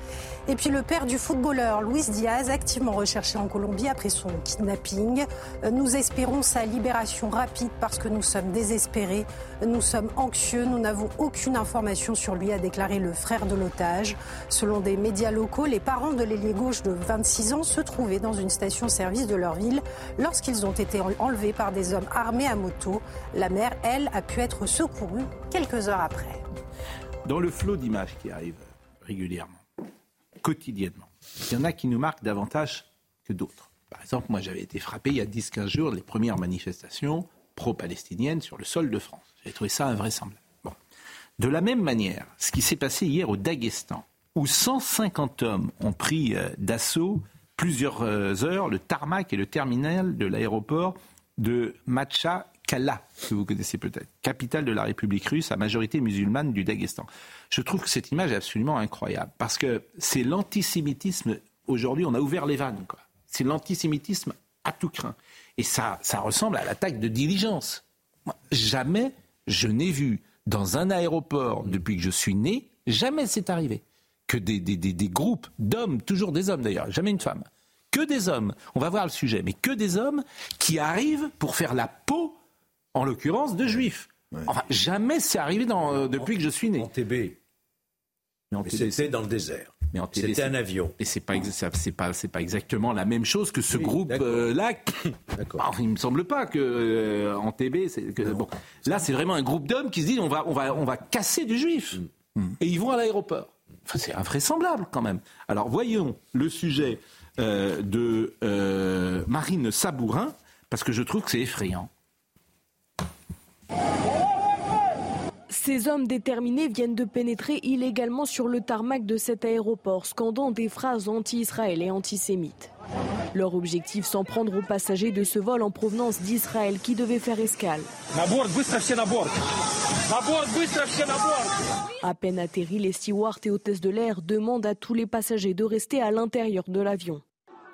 Et puis le père du footballeur Luis Diaz, activement recherché en Colombie après son kidnapping. Nous espérons sa libération rapide parce que nous sommes désespérés, nous sommes anxieux, nous n'avons aucune information sur lui, a déclaré le frère de l'otage. Selon des médias locaux, les parents de l'ailier gauche de 26 ans se trouvaient dans une station-service de leur ville lorsqu'ils ont été enlevés par des hommes armés à moto. La mère, elle, a pu être secourue quelques heures après. Dans le flot d'images qui arrivent régulièrement, quotidiennement. Il y en a qui nous marquent davantage que d'autres. Par exemple, moi j'avais été frappé il y a 10-15 jours les premières manifestations pro-palestiniennes sur le sol de France. J'ai trouvé ça invraisemblable. Bon. De la même manière, ce qui s'est passé hier au Daghestan, où 150 hommes ont pris euh, d'assaut plusieurs euh, heures le tarmac et le terminal de l'aéroport de Macha Kala, que vous connaissez peut-être, capitale de la République russe à majorité musulmane du Daghestan. Je trouve que cette image est absolument incroyable parce que c'est l'antisémitisme. Aujourd'hui, on a ouvert les vannes. C'est l'antisémitisme à tout craint. Et ça, ça ressemble à l'attaque de diligence. Jamais je n'ai vu dans un aéroport depuis que je suis né, jamais c'est arrivé que des, des, des, des groupes d'hommes, toujours des hommes d'ailleurs, jamais une femme, que des hommes, on va voir le sujet, mais que des hommes qui arrivent pour faire la peau, en l'occurrence, de juifs. Enfin, jamais c'est arrivé dans, euh, depuis que je suis né. En TB. C'était dans le désert. Mais C'était un avion. Et c'est pas, c'est pas, c'est pas exactement la même chose que ce groupe-là. il me semble pas que euh, en TB, c'est que bon. Là, c'est vraiment un groupe d'hommes qui se disent on va, on va, on va casser du juif. Et ils vont à l'aéroport. Enfin, c'est invraisemblable quand même. Alors voyons le sujet euh, de euh, Marine Sabourin parce que je trouve que c'est effrayant. Ces hommes déterminés viennent de pénétrer illégalement sur le tarmac de cet aéroport, scandant des phrases anti-Israël et antisémites. Leur objectif, s'en prendre aux passagers de ce vol en provenance d'Israël qui devait faire escale. À peine atterri, les stewards et hôtesses de l'air demandent à tous les passagers de rester à l'intérieur de l'avion.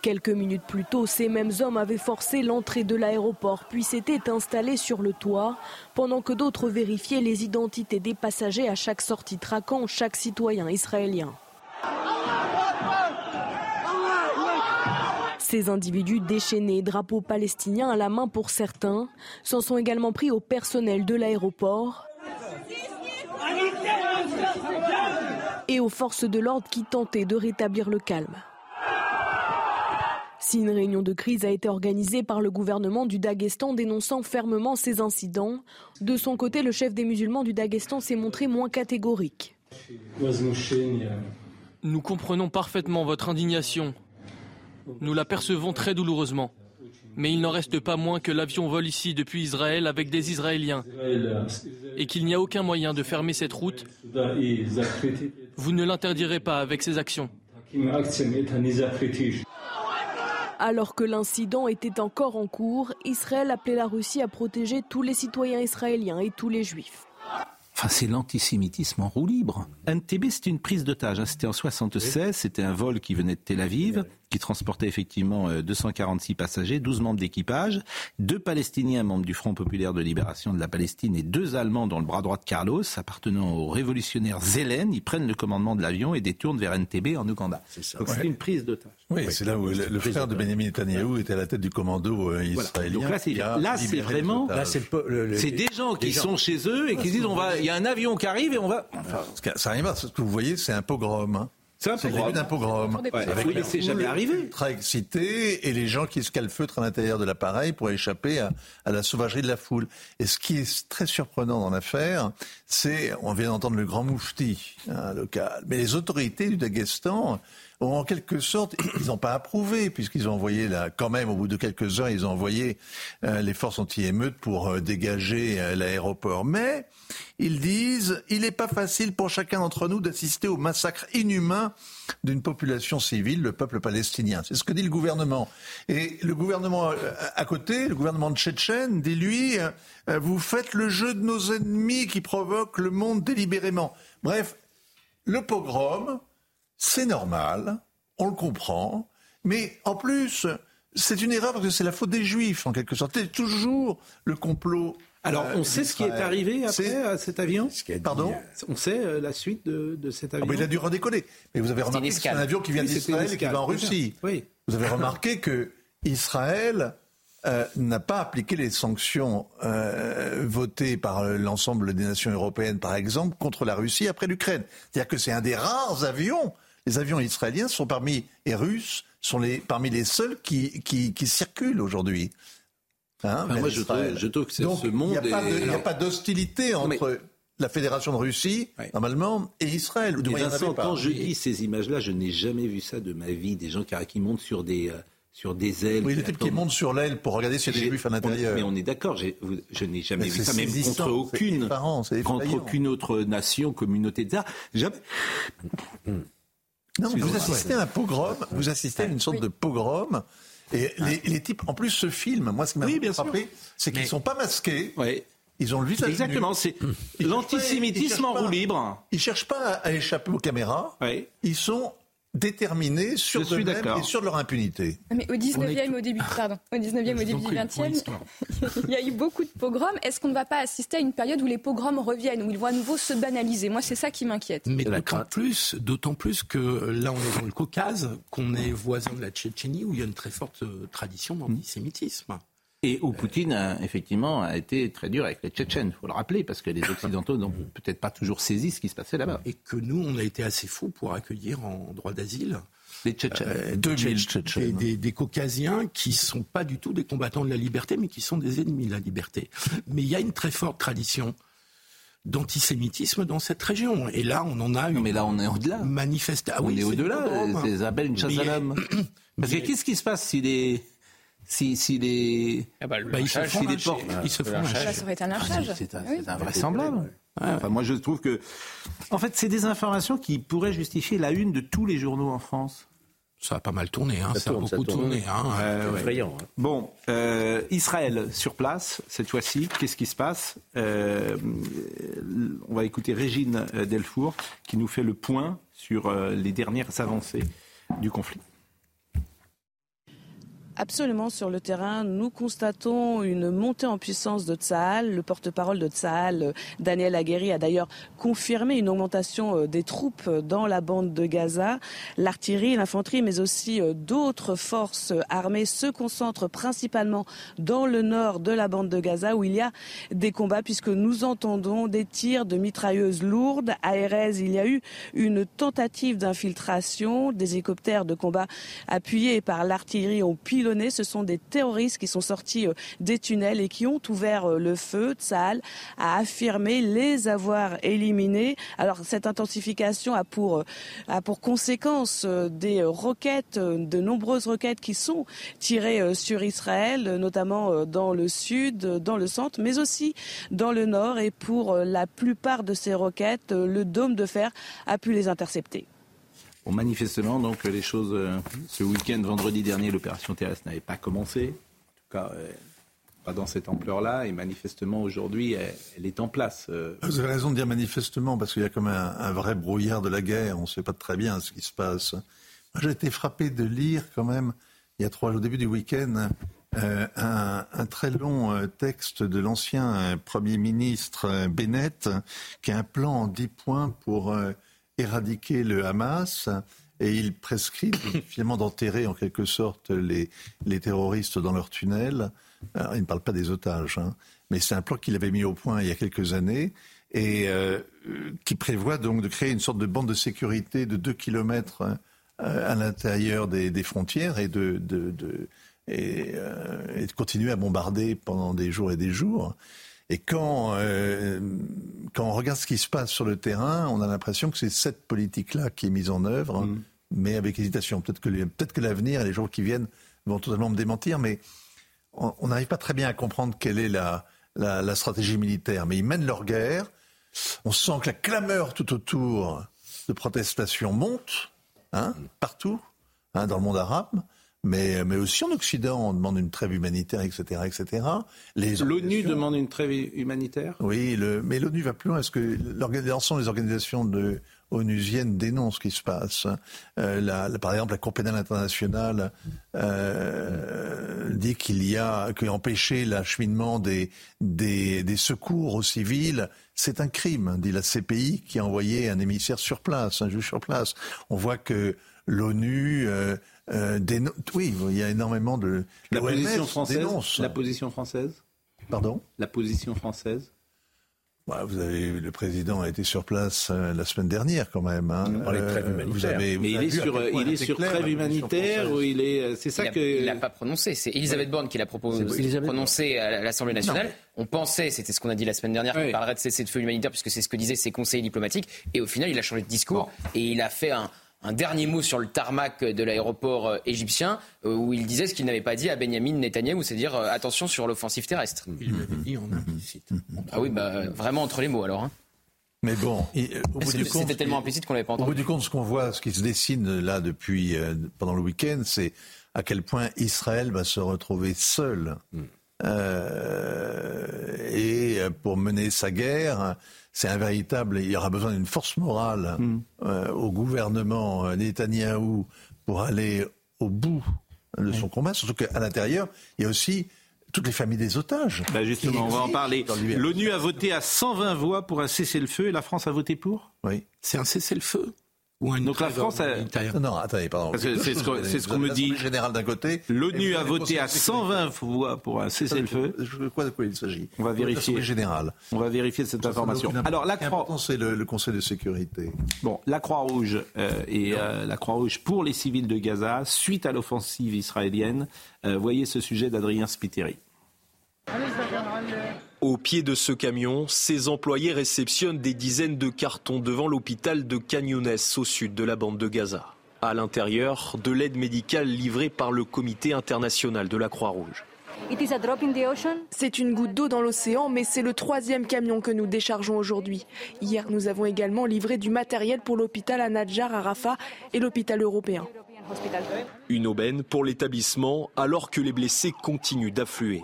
Quelques minutes plus tôt, ces mêmes hommes avaient forcé l'entrée de l'aéroport puis s'étaient installés sur le toit, pendant que d'autres vérifiaient les identités des passagers à chaque sortie, traquant chaque citoyen israélien. Ces individus déchaînés, drapeaux palestiniens à la main pour certains, s'en sont également pris au personnel de l'aéroport et aux forces de l'ordre qui tentaient de rétablir le calme. Si une réunion de crise a été organisée par le gouvernement du Daghestan dénonçant fermement ces incidents, de son côté, le chef des musulmans du Daghestan s'est montré moins catégorique. Nous comprenons parfaitement votre indignation. Nous la percevons très douloureusement. Mais il n'en reste pas moins que l'avion vole ici depuis Israël avec des Israéliens et qu'il n'y a aucun moyen de fermer cette route. Vous ne l'interdirez pas avec ces actions. Alors que l'incident était encore en cours, Israël appelait la Russie à protéger tous les citoyens israéliens et tous les juifs. Enfin, c'est l'antisémitisme en roue libre. NTB, c'était une prise d'otage. C'était en 76. C'était un vol qui venait de Tel Aviv, qui transportait effectivement euh, 246 passagers, 12 membres d'équipage, deux Palestiniens membres du Front populaire de libération de la Palestine et deux Allemands dans le bras droit de Carlos, appartenant au révolutionnaire Zelen. Ils prennent le commandement de l'avion et détournent vers NTB en Ouganda. Donc c'est Ouais. une prise d'otage. Oui, c'est là où le, le frère de Benjamin Netanyahou était à la tête du commando euh, Voilà. israélien. Donc là, c'est vraiment. c'est des gens qui sont chez eux et qui disent on va, il y a un avion qui arrive et on va. Enfin, ça arrive, ce que vous voyez, c'est un pogrom. hein. C'est un le pogrom. début d'un pogrom. Ouais, Avec oui, la mais c'est jamais arrivé. Ultra excitée et les gens qui se calfeutrent à l'intérieur de l'appareil pour échapper à, à la sauvagerie de la foule. Et ce qui est très surprenant dans l'affaire, c'est, on vient d'entendre le grand moufti hein, local, mais les autorités du Daghestan en quelque sorte, ils n'ont pas approuvé, puisqu'ils ont envoyé, là, quand même, au bout de quelques heures, ils ont envoyé euh, les forces anti-émeutes pour euh, dégager euh, l'aéroport. Mais ils disent, il n'est pas facile pour chacun d'entre nous d'assister au massacre inhumain d'une population civile, le peuple palestinien. C'est ce que dit le gouvernement. Et le gouvernement à côté, le gouvernement de Tchétchène, dit lui, vous faites le jeu de nos ennemis qui provoquent le monde délibérément. Bref, le pogrom, c'est normal, on le comprend, mais en plus, c'est une erreur parce que c'est la faute des Juifs, en quelque sorte. C'est toujours le complot. Alors, euh, on sait ce qui est arrivé après à cet avion Pardon On sait euh, la suite de, de cet Ah, avion mais il a dû redécoller. Mais vous avez remarqué que c'est un avion qui vient Oui, d'Israël et qui va en Russie. oui. Vous avez remarqué que Israël euh, n'a pas appliqué les sanctions euh, votées par l'ensemble des nations européennes, par exemple, contre la Russie après l'Ukraine. C'est-à-dire que c'est un des rares avions. Les avions israéliens sont parmi et russes sont les, parmi les seuls qui, qui, qui circulent aujourd'hui. Hein, Enfin, vers moi, je trouve- je trouve que c'est- Donc, ce monde Il n'y a, pas est- d'hostilité entre la Fédération de Russie, normalement, et Israël. ou Vincent, quand je dis ces images-là, je n'ai jamais vu ça de ma vie. Des gens qui, qui montent sur des, euh, sur des ailes. Oui, les types qui montent sur l'aile pour regarder s'il y a des J'ai- juifs à l'intérieur. Mais on est d'accord, je n'ai jamais Mais vu ça, même contre aucune, contre aucune autre nation, communauté de ça. Jamais. Non, vous assistez à un pogrom, vous assistez à une sorte de pogrom, et les, les types, en plus, se filment. Moi, ce qui m'a Oui, bien frappé, c'est qu'ils ne sont pas masqués. Ils ont le visage Exactement, c'est l'antisémitisme en roue libre. Ils cherchent pas à échapper aux caméras. Ils sont déterminés sur Je suis et sur leur impunité. Mais au 19e, au début, pardon, au 19e, au début du prie, 20e, il y a eu beaucoup de pogroms. Est-ce qu'on ne va pas assister à une période où les pogroms reviennent, où ils vont à nouveau se banaliser? Moi, c'est ça qui m'inquiète. Mais d'autant plus, d'autant plus que là, on est dans le Caucase, qu'on est voisin de la Tchétchénie, où il y a une très forte euh, tradition d'antisémitisme. Et où Poutine, a, effectivement, a été très dur avec les Tchétchènes, il faut le rappeler, parce que les Occidentaux n'ont peut-être pas toujours saisi ce qui se passait là-bas. Et que nous, on a été assez fous pour accueillir en droit d'asile les Tchétchènes. euh, 2000 des, Tchétchènes. des- des Caucasiens qui sont pas du tout des combattants de la liberté, mais qui sont des ennemis de la liberté. Mais il y a une très forte tradition d'antisémitisme dans cette région. Et là, on en a une. mais là, on est au-delà. Manifeste. Ah on oui, est au-delà, c'est- ça s'appelle une chasse Mais- à l'homme. Parce que qu'est-ce qui se passe si les... Si, si les... bah, ils se font portes- Ils se font. Bah, ça été un lynchage. C'est invraisemblable. Enfin, moi, je trouve que. En fait, c'est des informations qui pourraient justifier la une de tous les journaux en France. Ça a pas mal tourné, hein. Ça ça, tourne, a ça beaucoup tourne. tourné. Hein. C'est effrayant. hein. Bon, euh, Israël sur place, cette fois-ci, qu'est-ce qui se passe? Euh, On va écouter Régine euh, Delfour qui nous fait le point sur les dernières avancées du conflit. Absolument, sur le terrain, nous constatons une montée en puissance de Tsahal. Le porte-parole de Tsahal, euh, Daniel Aguerri, a d'ailleurs confirmé une augmentation euh, des troupes dans la bande de Gaza. L'artillerie, l'infanterie, mais aussi euh, d'autres forces armées se concentrent principalement dans le nord de la bande de Gaza où il y a des combats puisque nous entendons des tirs de mitrailleuses lourdes. À Erez, il y a eu une tentative d'infiltration. Des hélicoptères de combat appuyés par l'artillerie ont Ce sont des terroristes qui sont sortis euh, des tunnels et qui ont ouvert euh, le feu. Tsahal a affirmé les avoir éliminés. Alors cette intensification a pour, euh, a pour conséquence des roquettes, de nombreuses roquettes qui sont tirées sur Israël, notamment dans le sud, dans le centre, mais aussi dans le nord. Et pour la plupart de ces roquettes, le dôme de fer a pu les intercepter. Bon, manifestement, donc, les choses. euh, ce week-end, vendredi dernier, l'opération terrestre n'avait pas commencé. En tout cas, euh, pas dans cette ampleur-là. Et manifestement, aujourd'hui, elle, est en place. euh. Vous avez raison de dire manifestement, parce qu'il y a comme un, un vrai brouillard de la guerre. On ne sait pas très bien ce qui se passe. J'ai été frappé de lire quand même, il y a trois jours, au début du week-end, un, un très long texte de l'ancien Premier ministre Bennett, qui a un plan en dix points pour éradiquer le Hamas. Et il prescrit finalement d'enterrer en quelque sorte les, les terroristes dans leurs tunnels. Alors, il ne parle pas des otages, hein, mais c'est un plan qu'il avait mis au point il y a quelques années et euh, euh, qui prévoit donc de créer une sorte de bande de sécurité de 2 kilomètres euh, à l'intérieur des, des frontières et de, de, de- et, euh, et de continuer à bombarder pendant des jours et des jours. Et quand, euh, quand on regarde ce qui se passe sur le terrain, on a l'impression que c'est cette politique-là qui est mise en œuvre mais avec hésitation. Peut-être que, peut-être que l'avenir et les jours qui viennent vont totalement me démentir, mais on n'arrive pas très bien à comprendre quelle est la, la, la stratégie militaire. Mais ils mènent leur guerre. On sent que la clameur tout autour de protestations monte, hein, partout, hein, dans le monde arabe. Mais, mais aussi en Occident, on demande une trêve humanitaire, etc. etc. L'ONU demande une trêve humanitaire? Oui, le, mais l'ONU va plus loin. Est-ce que l'ensemble des organisations de, onusiennes dénoncent ce qui se passe Euh, la- la- Par exemple, la Cour pénale internationale euh, dit qu'il y a qu'empêcher l'acheminement des, des, des secours aux civils, c'est un crime, dit la CPI qui a envoyé un émissaire sur place, un juge sur place. On voit que l'ONU euh, euh, déno- oui, il y a énormément de La position française dénonce. La position française Pardon? La position française Bah, vous avez, le président a été sur place euh, la semaine dernière quand même. Hein. On parlait de trêve Euh, humanitaire. vous avez, vous Mais il est sur, il est trêve la humanitaire ou il est. C'est ça il a- que. Il n'a pas prononcé. C'est Elisabeth Borne qui l'a proposé, prononcé à l'Assemblée nationale. Non. On pensait, c'était ce qu'on a dit la semaine dernière, qu'il Oui. parlerait de cessez de feu humanitaire, puisque c'est ce que disaient ses conseillers diplomatiques. Et au final, il a changé de discours et il a fait un, un dernier mot sur le tarmac de l'aéroport euh, égyptien, euh, où il disait ce qu'il n'avait pas dit à Benjamin Netanyahou, c'est-à-dire euh, attention sur l'offensive terrestre. Il l'avait dit en implicite. Ah oui, bah, vraiment entre les mots alors. hein. Mais bon, euh, au bout du compte, C'était tellement implicite qu'on l'avait pas Au bout entendu. du compte, ce qu'on voit, ce qui se dessine là depuis euh, pendant le week-end, c'est à quel point Israël va se retrouver seul. Euh, et euh, pour mener sa guerre, c'est un véritable. Il y aura besoin d'une force morale euh, au gouvernement euh, Netanyahou pour aller au bout de son combat. Surtout qu'à l'intérieur, il y a aussi toutes les familles des otages. Bah, justement, on va en parler. L'ONU a voté à 120 voix pour un cessez-le-feu et la France a voté pour? Oui. C'est un cessez-le-feu? Ou une Donc la France a- Non, attendez, pardon. C'est ce qu'on- ce me dit. Générale d'un côté. L'ONU a voté à de sécurité. 120 voix pour un cessez-le-feu. Je crois de quoi il s'agit. On va vérifier. Générale. On va vérifier cette information. Alors la Croix, c'est le, le Conseil de sécurité. bon, la Croix-Rouge euh, et euh, la Croix-Rouge pour les civils de Gaza suite à l'offensive israélienne. Euh, voyez ce sujet d'Adrien Spiteri. Au pied de ce camion, ses employés réceptionnent des dizaines de cartons devant l'hôpital de Canyones au sud de la bande de Gaza. À l'intérieur, de l'aide médicale livrée par le Comité international de la Croix-Rouge. C'est une goutte d'eau dans l'océan, mais c'est le troisième camion que nous déchargeons aujourd'hui. Hier, nous avons également livré du matériel pour l'hôpital à Nadjar à Rafah et l'hôpital européen. Une aubaine pour l'établissement alors que les blessés continuent d'affluer.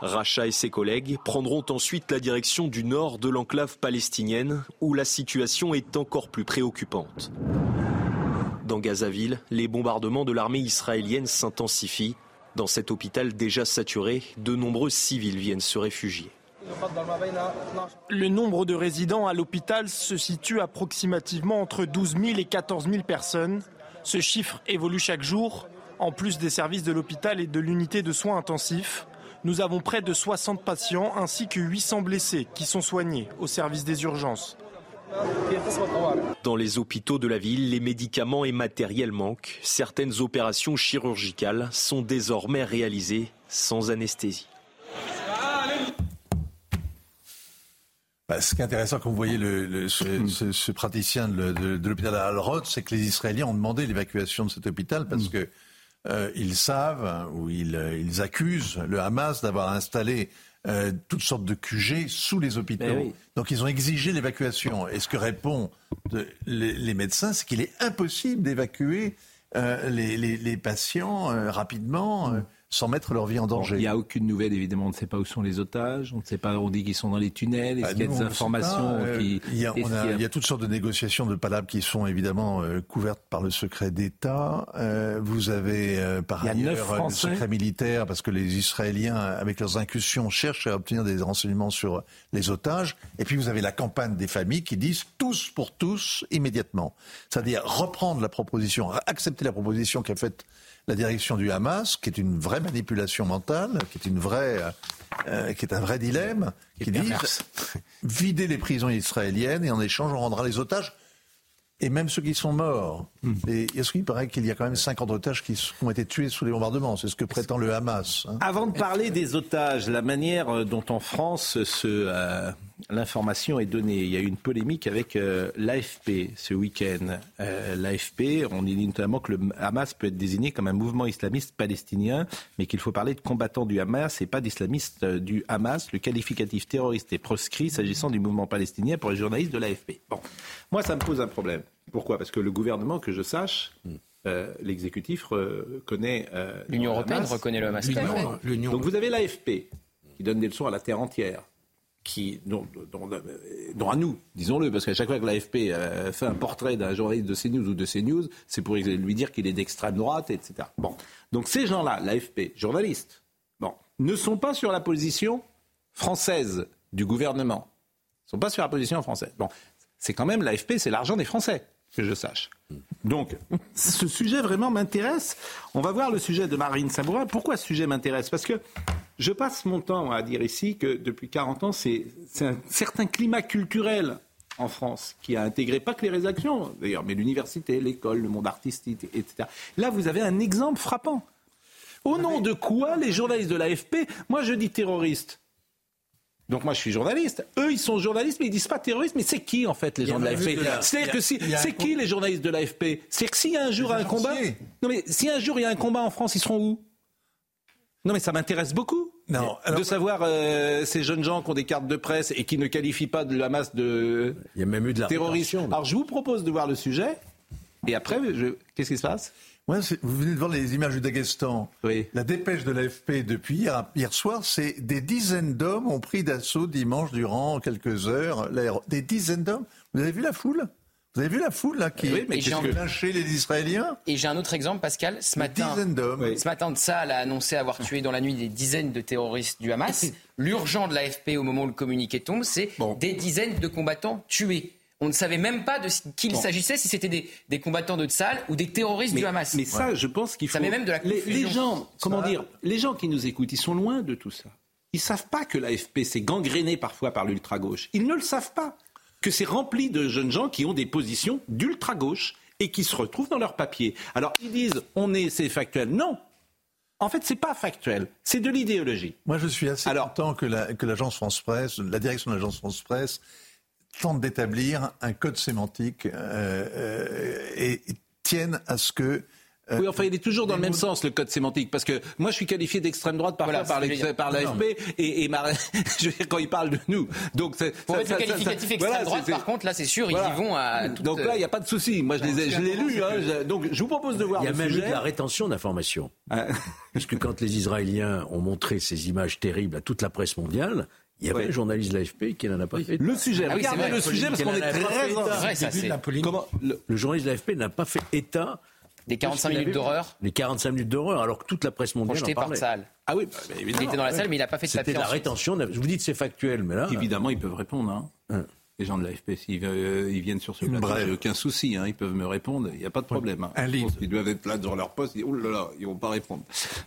Racha et ses collègues prendront ensuite la direction du nord de l'enclave palestinienne où la situation est encore plus préoccupante. Dans Gazaville, les bombardements de l'armée israélienne s'intensifient. Dans cet hôpital déjà saturé, de nombreux civils viennent se réfugier. Le nombre de résidents à l'hôpital se situe approximativement entre 12 000 et 14 000 personnes. Ce chiffre évolue chaque jour. En plus des services de l'hôpital et de l'unité de soins intensifs, nous avons près de 60 patients ainsi que 800 blessés qui sont soignés au service des urgences. Dans les hôpitaux de la ville, les médicaments et matériels manquent. Certaines opérations chirurgicales sont désormais réalisées sans anesthésie. Bah, ce qui est intéressant quand vous voyez le, le- ce, ce- ce praticien de, de- de l'hôpital Al-Rod, c'est que les Israéliens ont demandé l'évacuation de cet hôpital parce que euh, ils savent ou ils, euh, ils accusent le Hamas d'avoir installé euh, toutes sortes de QG sous les hôpitaux. Oui. Donc ils ont exigé l'évacuation. Et ce que répondent de- les, les médecins, c'est qu'il est impossible d'évacuer euh, les, les- les patients rapidement sans mettre leur vie en danger. Il n'y a aucune nouvelle, évidemment. On ne sait pas où sont les otages. On ne sait pas. On dit qu'ils sont dans les tunnels. Est-ce Bah, qu'il y a des informations pas, euh, qui. il, y a, est-ce on a- qu'il y a- il y a toutes sortes de négociations de palabres qui sont évidemment euh, couvertes par le secret d'État. Euh, vous avez euh, par ailleurs le secret militaire parce que les Israéliens, avec leurs incursions, cherchent à obtenir des renseignements sur les otages. Et puis vous avez la campagne des familles qui disent tous pour tous immédiatement. C'est-à-dire reprendre la proposition, accepter la proposition qu'a faite la direction du Hamas, qui est une vraie manipulation mentale, qui est une vraie, euh, qui est un vrai dilemme, qui dit vider les prisons israéliennes et en échange on rendra les otages et même ceux qui sont morts. Et est-ce qu'il paraît qu'il y a quand même 50 otages qui ont été tués sous les bombardements C'est ce que prétend le Hamas. hein. Avant de parler des otages, la manière euh, dont en France euh, l'information est donnée. Il y a eu une polémique avec euh, l'AFP ce week-end. Euh, L'AFP, on dit notamment que le Hamas peut être désigné comme un mouvement islamiste palestinien, mais qu'il faut parler de combattants du Hamas et pas d'islamistes euh, du Hamas. Le qualificatif terroriste est proscrit s'agissant du mouvement palestinien pour les journalistes de l'AFP. Bon, moi, ça me pose un problème. Pourquoi? Parce que le gouvernement, que je sache, euh, l'exécutif reconnaît. euh, L'Union européenne Hamas. reconnaît le Hamas. L'Union- Donc vous avez l'AFP qui donne des leçons à la terre entière, qui, dont, dont- dont à nous, disons-le, parce qu'à chaque fois que l'AFP euh, fait un portrait d'un journaliste de CNews ou de CNews, c'est pour lui dire qu'il est d'extrême droite, etc. Bon, donc ces gens-là, l'AFP, journalistes, bon, ne sont pas sur la position française du gouvernement. Ils ne sont pas sur la position française. Bon, c'est quand même l'AFP, c'est l'argent des Français, que je sache. Donc, ce sujet vraiment m'intéresse. On va voir le sujet de Marine Sabourin. Pourquoi ce sujet m'intéresse? Parce que je passe mon temps à dire ici que depuis 40 ans, c'est c'est un certain climat culturel en France qui a intégré pas que les rédactions, d'ailleurs, mais l'université, l'école, le monde artistique, etc. Là, vous avez un exemple frappant. Au nom de quoi les journalistes de l'AFP, moi je dis terroristes. Donc moi je suis journaliste. Eux ils sont journalistes mais ils disent pas terroristes. Mais c'est qui en fait les gens de l'AFP C'est-à-dire que si, c'est qui les journalistes de l'AFP C'est-à-dire que a un jour un combat, non mais si un jour il y a un combat en France, ils seront où Non mais ça m'intéresse beaucoup. Non, de savoir euh, ces jeunes gens qui ont des cartes de presse et qui ne qualifient pas de la masse de Il y a même eu de la terroristes. rétention. Alors je vous propose de voir le sujet et après je... qu'est-ce qui se passe Ouais, vous venez de voir les images du Daghestan. La dépêche de l'AFP depuis hier, hier soir, c'est des dizaines d'hommes ont pris d'assaut dimanche durant quelques heures. Des dizaines d'hommes? Vous avez vu la foule? Vous avez vu la foule là qui Oui, mais qui lynché les Israéliens? Et j'ai un autre exemple, Pascal. Ce matin, dizaines d'hommes. ce matin, Tsahal a annoncé avoir tué dans la nuit des dizaines de terroristes du Hamas. L'urgent de l'AFP au moment où le communiqué tombe, c'est des dizaines de combattants tués. On ne savait même pas de qui il Bon. s'agissait, si c'était des, des combattants de Tsahal ou des terroristes mais, du Hamas. mais ça, je pense qu'il faut. Ça met même de la les, confusion. les gens, comment dire, les gens qui nous écoutent, ils sont loin de tout ça. Ils savent pas que l'AFP s'est gangréné parfois par l'ultra gauche. Ils ne le savent pas. Que c'est rempli de jeunes gens qui ont des positions d'ultra gauche et qui se retrouvent dans leurs papiers. Alors ils disent, on est, c'est factuel. Non. En fait, c'est pas factuel. C'est de l'idéologie. Moi, je suis assez content que la- que l'agence France Presse, la direction de l'agence France Presse, tente d'établir un code sémantique euh, euh, et, et tienne à ce que. euh, Oui, enfin, il est toujours dans le même sens, le code sémantique. Parce que moi, je suis qualifié d'extrême droite parfois Voilà, par, par l'AFP et, je veux dire, quand ils parlent de nous. Donc, c'est- Pour ça- mettre le ça- ça- qualificatif ça- extrême voilà, droite, c'est- par contre, là, c'est sûr, Voilà. ils y vont à toute- Donc là, il n'y a pas de souci. Moi, je les ai, je l'ai lu. hein. Je- donc, je vous propose de voir Il y a le même eu de la rétention d'informations. Parce que quand les Israéliens ont montré ces images terribles à toute la presse mondiale, il y avait un journaliste de l'AFP qui n'en a pas fait. Le sujet, Ah oui, regardez c'est vrai. le sujet parce qu'on est très vrai. Comment le- Le journaliste de l'AFP n'a pas fait état Des 45 minutes d'horreur Les 45 minutes d'horreur, alors que toute la presse mondiale Projeté en par parlait. Tsahal. Ah oui, Il était dans la salle, mais il n'a pas fait de C'était papier la ensuite. rétention. Vous que c'est factuel, mais là. Évidemment, ils peuvent répondre. hein. Les gens de l'AFP, s'ils euh, ils viennent sur ce plateau, j'ai aucun souci. hein. Ils peuvent me répondre. Il n'y a pas de problème. hein. Un livre. qu'ils doivent être là dans leur poste. Ils, oh là là, ils vont pas répondre.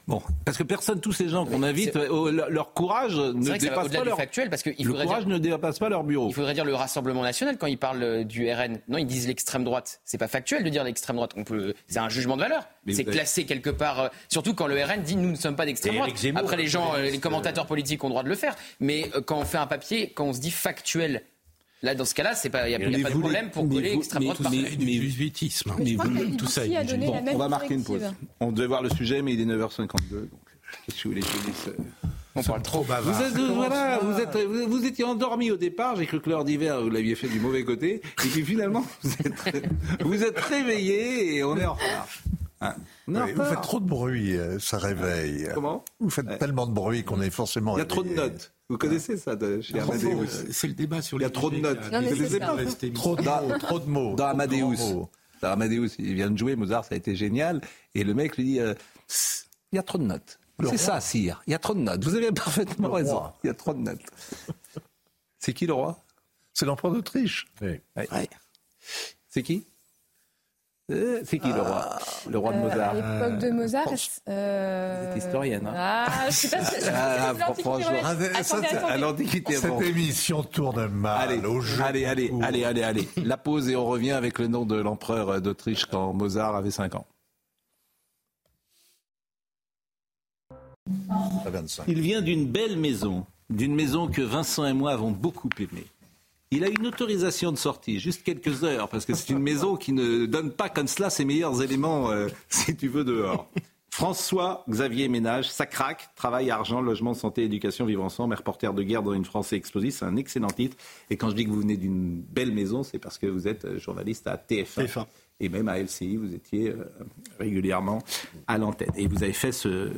Bon, parce que personne, tous ces gens qu'on invite, euh, oh, leur, leur courage ne que dépasse pas leur factuel, parce le faudrait courage dire- ne dépasse pas leur bureau. Il faudrait dire le Rassemblement national quand ils parlent euh, du RN. Non, ils disent l'extrême droite. C'est pas factuel de dire l'extrême droite. On peut, c'est un jugement de valeur. Mais C'est avez- classé quelque part. euh, surtout quand le RN dit nous ne sommes pas d'extrême droite. Zemmour, Après les gens, le euh, les commentateurs politiques ont le droit de le faire. Mais euh, quand on fait un papier, quand on se dit factuel, là dans ce cas-là, c'est pas, il y a, Mais pas de vous problème pour coller vous- extrême mais- droite par mais- mais-. Mais que la tout ça est bon. On va marquer une pause. On devait voir le sujet, mais il est 9h52. Donc, qu'est-ce que vous voulez que je vous dise euh, On parle trop. Vous êtes, voilà, vous, êtes, vous, vous étiez endormi au départ. J'ai cru que l'heure d'hiver, vous l'aviez fait du mauvais côté. Et puis finalement, vous êtes, vous êtes réveillé et on est en retard. Hein, on est en Oui, vous faites trop de bruit, euh, ça réveille. Comment Vous faites tellement de bruit qu'on est forcément. Il y a trop de notes. Vous connaissez ça de, chez Amadeus C'est le débat sur Il y a les trop de notes. Non, mais c'est pas Trop de mots, trop de mots. Dans trop de Amadeus. Dans Amadeus, il vient de jouer, Mozart, ça a été génial. Et le mec lui dit euh, Il y a trop de notes. C'est ça, sire. Il y a trop de notes. Vous avez parfaitement Le raison. roi. Il y a trop de notes. C'est qui le roi? C'est l'empereur d'Autriche. Oui. Ouais. C'est qui? Euh, C'est qui le roi Le roi de Euh, Mozart. À l'époque de Mozart. euh, Vous êtes historienne, hein. Ah, je sais pas. Je sais pas Ah, si. Ah. À l'Antiquité, Cette bon. émission tourne mal Allez, au jeu. allez, allez, allez, allez, allez. La pause et on revient avec le nom de l'empereur d'Autriche quand Mozart avait 5 ans. À 25. Il vient d'une belle maison, d'une maison que Vincent et moi avons beaucoup aimée. Il a une autorisation de sortie, juste quelques heures, parce que c'est une maison qui ne donne pas comme cela ses meilleurs éléments, euh, si tu veux, dehors. François Xavier Ménage, ça craque, travail, argent, logement, santé, éducation, vivre ensemble, reporter de guerre dans une France explosive, c'est un excellent titre. Et quand je dis que vous venez d'une belle maison, c'est parce que vous êtes euh, journaliste à TF1. Et même à LCI, vous étiez euh, régulièrement à l'antenne. Et vous avez fait ce,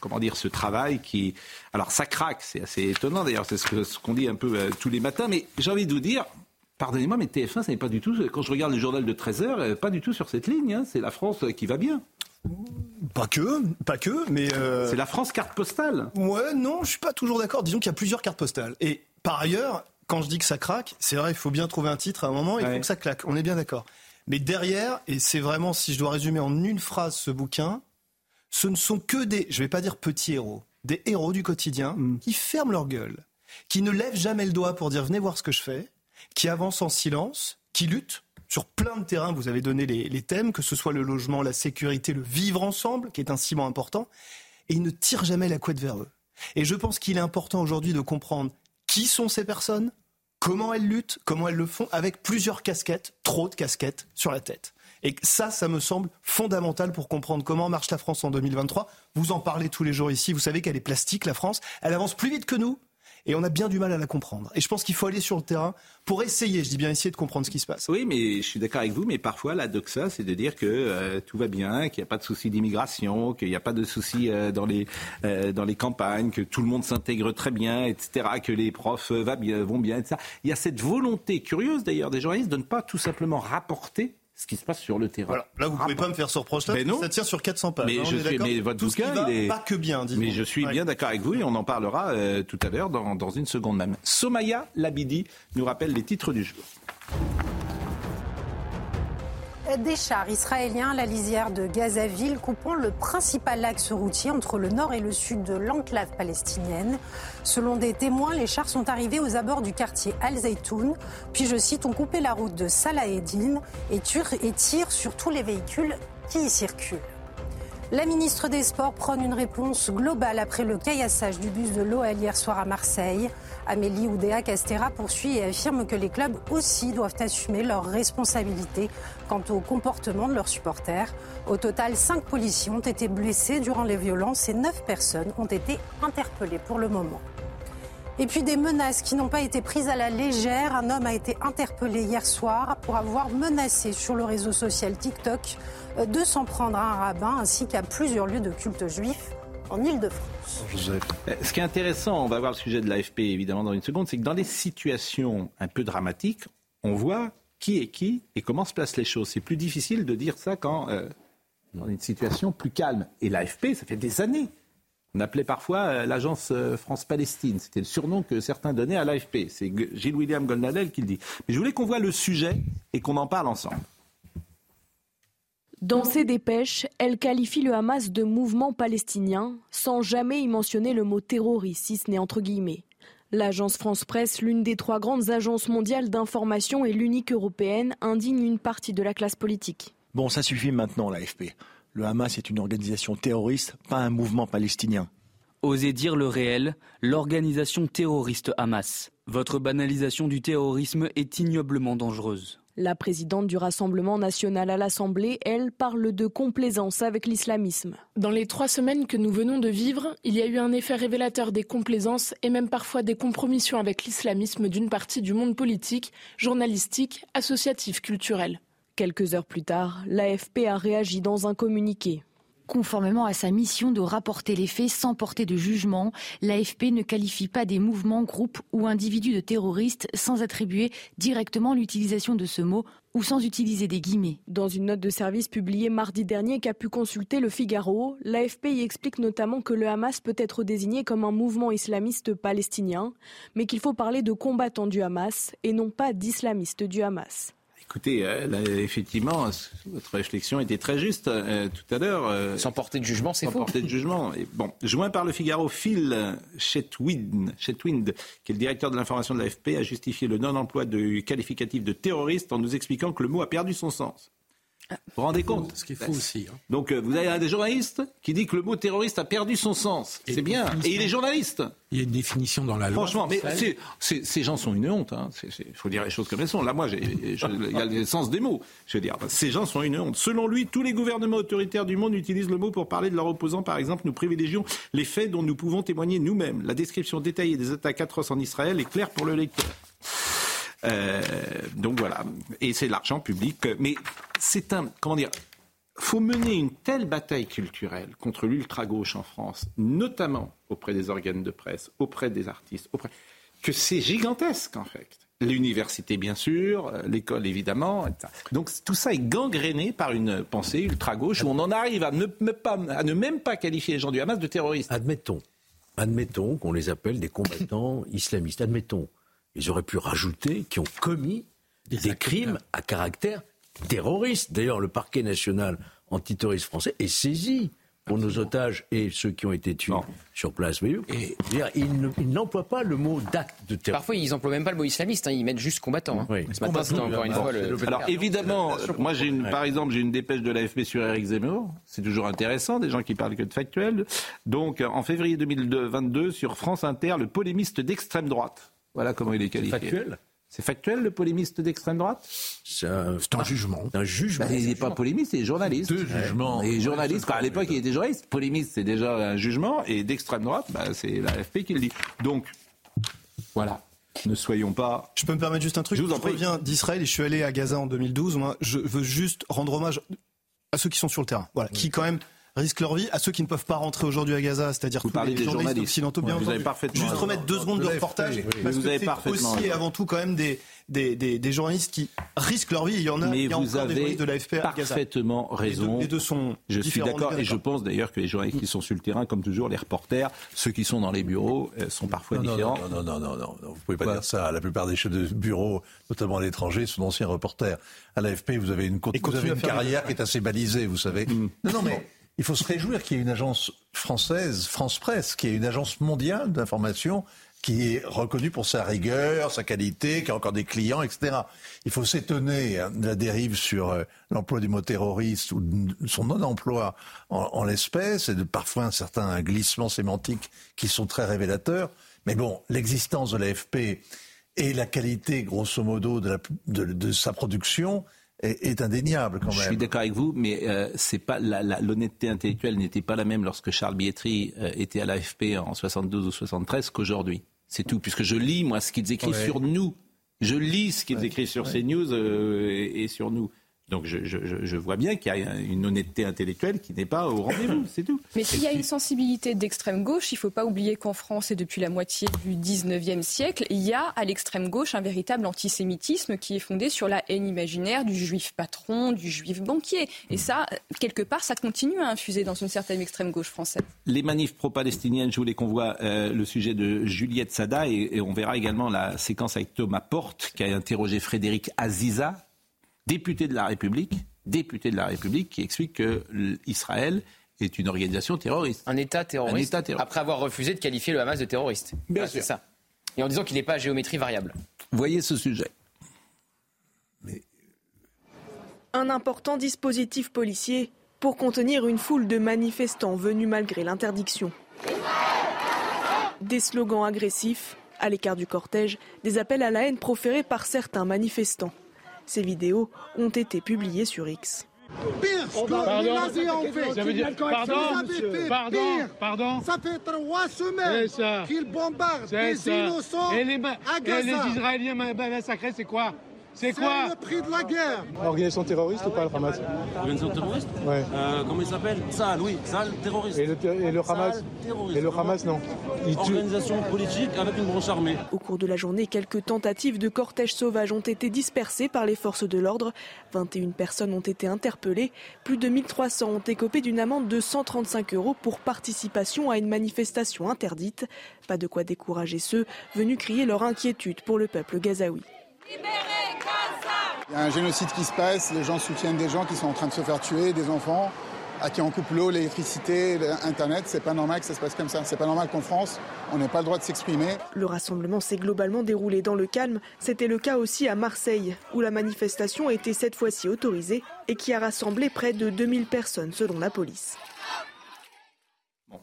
comment dire, ce travail qui, alors ça craque, c'est assez étonnant d'ailleurs, c'est ce qu'on dit un peu euh, tous les matins. Mais j'ai envie de vous dire, Pardonnez-moi, mais TF1, ce n'est pas du tout, quand je regarde le journal de 13 heures, pas du tout sur cette ligne. Hein. c'est la France qui va bien. Pas que, pas que, mais. Euh, c'est la France carte postale. Ouais, non, je suis pas toujours d'accord. Disons qu'il y a plusieurs cartes postales. Et par ailleurs, quand je dis que ça craque, c'est vrai, il faut bien trouver un titre à un moment, il faut que ça claque. On est bien d'accord. Mais derrière, et c'est vraiment, si je dois résumer en une phrase ce bouquin, ce ne sont que des, je vais pas dire petits héros, des héros du quotidien mm. qui ferment leur gueule, qui ne lèvent jamais le doigt pour dire venez voir ce que je fais, qui avancent en silence, qui luttent sur plein de terrains, vous avez donné les, thèmes, que ce soit le logement, la sécurité, le vivre ensemble, qui est un ciment important, et ils ne tirent jamais la couette vers eux. Et je pense qu'il est important aujourd'hui de comprendre qui sont ces personnes, comment elles luttent, comment elles le font, avec plusieurs casquettes, trop de casquettes sur la tête. Et ça, ça me semble fondamental pour comprendre comment marche la France en 2023. Vous en parlez tous les jours ici, vous savez qu'elle est plastique, la France. Elle avance plus vite que nous, et on a bien du mal à la comprendre. Et je pense qu'il faut aller sur le terrain pour essayer, je dis bien essayer de comprendre ce qui se passe. Oui, mais je suis d'accord avec vous, mais parfois la doxa, c'est de dire que euh, tout va bien, qu'il n'y a pas de souci d'immigration, qu'il n'y a pas de souci euh, dans, les, euh, dans les campagnes, que tout le monde s'intègre très bien, etc., que les profs va bien, vont bien, etc. Il y a cette volonté curieuse d'ailleurs des journalistes de ne pas tout simplement rapporter ce qui se passe sur le terrain. Là, vous ne pouvez pas me faire ce reproche-là, ça tient sur 400 pages. Mais, hein, je suis, mais votre bouquin, il est... pas que bien, Mais je suis bien d'accord avec vous et on en parlera euh, tout à l'heure dans, dans une seconde même. Somaya Labidi nous rappelle les titres du jour des chars israéliens à la lisière de Gazaville, coupant le principal axe routier entre le nord et le sud de l'enclave palestinienne. Selon des témoins, les chars sont arrivés aux abords du quartier Al-Zaytoun, puis, je cite, ont coupé la route de Salah Eddin et tirent sur tous les véhicules qui y circulent. La ministre des Sports prône une réponse globale après le caillassage du bus de l'OL hier soir à Marseille. Amélie Oudéa Castera poursuit et affirme que les clubs aussi doivent assumer leurs responsabilités quant au comportement de leurs supporters. Au total, cinq policiers ont été blessés durant les violences et neuf personnes ont été interpellées pour le moment. Et puis des menaces qui n'ont pas été prises à la légère. Un homme a été interpellé hier soir pour avoir menacé sur le réseau social TikTok de s'en prendre à un rabbin ainsi qu'à plusieurs lieux de culte juif en Ile-de-France. Ce qui est intéressant, on va voir le sujet de l'AFP évidemment dans une seconde, c'est que dans des situations un peu dramatiques, on voit qui est qui et comment se placent les choses. C'est plus difficile de dire ça quand euh, dans une situation plus calme. Et l'AFP, ça fait des années. On appelait parfois euh, l'agence euh, France-Palestine. C'était le surnom que certains donnaient à l'AFP. C'est Gilles William Goldnadel qui le dit. Mais je voulais qu'on voit le sujet et qu'on en parle ensemble. Dans ses dépêches, elle qualifie le Hamas de mouvement palestinien, sans jamais y mentionner le mot terroriste, si ce n'est entre guillemets. L'agence France Presse, l'une des trois grandes agences mondiales d'information et l'unique européenne, indigne une partie de la classe politique. Bon, ça suffit maintenant, l'AFP. Le Hamas est une organisation terroriste, pas un mouvement palestinien. Osez dire le réel, l'organisation terroriste Hamas. Votre banalisation du terrorisme est ignoblement dangereuse. La présidente du Rassemblement national à l'Assemblée, elle, parle de complaisance avec l'islamisme. Dans les trois semaines que nous venons de vivre, il y a eu un effet révélateur des complaisances et même parfois des compromissions avec l'islamisme d'une partie du monde politique, journalistique, associatif, culturel. Quelques heures plus tard, l'AFP a réagi dans un communiqué. Conformément à sa mission de rapporter les faits sans porter de jugement, l'AFP ne qualifie pas des mouvements, groupes ou individus de terroristes sans attribuer directement l'utilisation de ce mot ou sans utiliser des guillemets. Dans une note de service publiée mardi dernier qu'a pu consulter le Figaro, l'AFP y explique notamment que le Hamas peut être désigné comme un mouvement islamiste palestinien, mais qu'il faut parler de combattants du Hamas et non pas d'islamistes du Hamas. Écoutez, euh, effectivement, votre réflexion était très juste euh, tout à l'heure. Euh, sans porter de jugement, c'est faux. Sans porter de jugement. Et bon, joint par le Figaro, Phil Chetwind, Chetwind, qui est le directeur de l'information de l'AFP, a justifié le non-emploi de qualificatif de terroriste en nous expliquant que le mot a perdu son sens. Vous vous rendez compte Ce qu'il faut aussi. hein. Donc euh, vous avez un des journalistes qui dit que le mot terroriste a perdu son sens. C'est bien. Et il est journaliste. Il y a une définition dans la loi. Franchement, mais ces gens sont une honte. Il faut dire les choses comme elles sont. Là, moi, il y a le sens des mots. Je veux dire, ces gens sont une honte. Selon lui, tous les gouvernements autoritaires du monde utilisent le mot pour parler de leurs opposants. Par exemple, nous privilégions les faits dont nous pouvons témoigner nous-mêmes. La description détaillée des attaques atroces en Israël est claire pour le lecteur. Euh, donc voilà. Et c'est l'argent public. Mais c'est un, comment dire, faut mener une telle bataille culturelle contre l'ultra-gauche en France, notamment auprès des organes de presse, auprès des artistes, auprès... que c'est gigantesque en fait. L'université, bien sûr, euh, l'école, évidemment. etc. Donc tout ça est gangréné par une pensée ultra-gauche où on en arrive à ne, pas, à ne même pas qualifier les gens du Hamas de terroristes. Admettons. Admettons qu'on les appelle des combattants islamistes. Admettons. Ils auraient pu rajouter qui ont commis des, crimes à caractère terroriste. D'ailleurs, le parquet national antiterroriste français est saisi pour nos otages et ceux qui ont été tués sur place. Et, ils ne- ils n'emploient pas le mot d'acte de terrorisme. Parfois, ils emploient même pas le mot islamiste, hein, ils mettent juste combattant. hein. Ce matin, c'était encore une fois le. Alors évidemment, moi j'ai une, par exemple, j'ai une dépêche de l'AFP sur Eric Zemmour. C'est toujours intéressant, des gens qui parlent que de factuels. Donc en février 2022, sur France Inter, le polémiste d'extrême droite. Voilà comment il est qualifié. factuel C'est factuel, le polémiste d'extrême droite? C'est un, jugement. un jugement. Bah, il n'est pas polémiste, il est journaliste. Deux jugements. Et journaliste, quand à l'époque il était journaliste, polémiste c'est déjà un jugement, et d'extrême droite, bah, c'est l'AFP qui le dit. Donc, voilà. Ne soyons pas. Je peux me permettre juste un truc Je vous en prie. reviens d'Israël et je suis allé à Gaza en 2012. Moi, je veux juste rendre hommage à ceux qui sont sur le terrain, voilà, qui quand même risquent leur vie, à ceux qui ne peuvent pas rentrer aujourd'hui à Gaza, c'est-à-dire tous parlez les des journalistes occidentaux, bien Ouais, vous entendu. avez parfaitement Juste raison. remettre deux secondes de reportage, oui. parce Vous que avez c'est aussi et avant tout quand même des, des, des, des journalistes qui risquent leur vie. Il y en a, Mais il y a vous encore des avez journalistes de l'AFP à Gaza. parfaitement raison. Les deux, les deux sont Je suis d'accord et je pense d'ailleurs que les journalistes qui sont sur le terrain, comme toujours, les reporters, ceux qui sont dans les bureaux, euh, sont parfois Non, différents. non, non, non, non, non, non, vous pouvez pas dire ça. La plupart des chefs de bureau, notamment à l'étranger, sont d'anciens reporters. À l'AFP, vous avez une, vous avez carrière des- qui est assez balisée, vous savez. Mm. Non, non, mais il faut se réjouir qu'il y ait une agence française, France Presse, qui est une agence mondiale d'information qui est reconnue pour sa rigueur, sa qualité, qui a encore des clients, etc. Il faut s'étonner hein, de la dérive sur euh, l'emploi du mot terroriste ou de son non-emploi en, l'espèce et de parfois un certain glissement sémantique qui sont très révélateurs. Mais bon, l'existence de l'AFP et la qualité, grosso modo, de sa production est, est indéniable quand Je même. suis d'accord avec vous, mais euh, c'est pas l'honnêteté intellectuelle n'était pas la même lorsque Charles Bietri euh, était à l'AFP en 72 ou 73 qu'aujourd'hui. C'est tout, puisque je lis moi ce qu'ils écrivent Ouais. sur nous. Je lis ce qu'ils écrivent sur CNews euh, et, et sur nous. Donc je, je- je- je vois bien qu'il y a une honnêteté intellectuelle qui n'est pas au rendez-vous, c'est tout. Mais s'il y a une sensibilité d'extrême gauche, il ne faut pas oublier qu'en France, et depuis la moitié du 19e siècle, il y a à l'extrême gauche un véritable antisémitisme qui est fondé sur la haine imaginaire du juif patron, du juif banquier. Et ça, quelque part, ça continue à infuser dans une certaine extrême gauche française. Les manifs pro-palestiniennes, je voulais qu'on voit euh, le sujet de Juliette Sada et, et on verra également la séquence avec Thomas Porte qui a interrogé Frédéric Aziza, député de la République, député de la République, qui explique que l'Israël est une organisation terroriste. Un État terroriste, Un État terroriste. après avoir refusé de qualifier le Hamas de terroriste. Bien Voilà, sûr. C'est ça. Et en disant qu'il n'est pas à géométrie variable. Voyez ce sujet. Un important dispositif policier pour contenir une foule de manifestants venus malgré l'interdiction. Des slogans agressifs, à l'écart du cortège, des appels à la haine proférés par certains manifestants. Ces vidéos ont été publiées sur X. Pire ce que Pardon les nazis ont fait. Ça veut dire- pardon, Vous avez monsieur. fait Pardon, pire. pardon. Ça fait trois semaines qu'ils bombardent des ça. innocents Et les, à et Gaza. les Israéliens ma- ma- massacrés, c'est quoi? C'est C'est quoi le prix de la guerre. Organisation terroriste ou pas le Hamas Organisation terroriste Ouais. Euh, Comment il s'appelle Sahel, oui, Sahel terroriste. Et le, ter- et le Hamas terroriste. Et le Hamas, non. Il tue- Organisation politique avec une branche armée. Au cours de la journée, quelques tentatives de cortège sauvage ont été dispersées par les forces de l'ordre. 21 personnes ont été interpellées. Plus de 1300 ont écopé d'une amende de 135 euros pour participation à une manifestation interdite. Pas de quoi décourager ceux venus crier leur inquiétude pour le peuple gazaoui. Il y a un génocide qui se passe, les gens soutiennent des gens qui sont en train de se faire tuer, des enfants. à qui on coupe l'eau, l'électricité, Internet. C'est pas normal que ça se passe comme ça. C'est pas normal qu'en France, on n'ait pas le droit de s'exprimer. Le rassemblement s'est globalement déroulé dans le calme. C'était le cas aussi à Marseille, où la manifestation était cette fois-ci autorisée et qui a rassemblé près de 2000 personnes selon la police.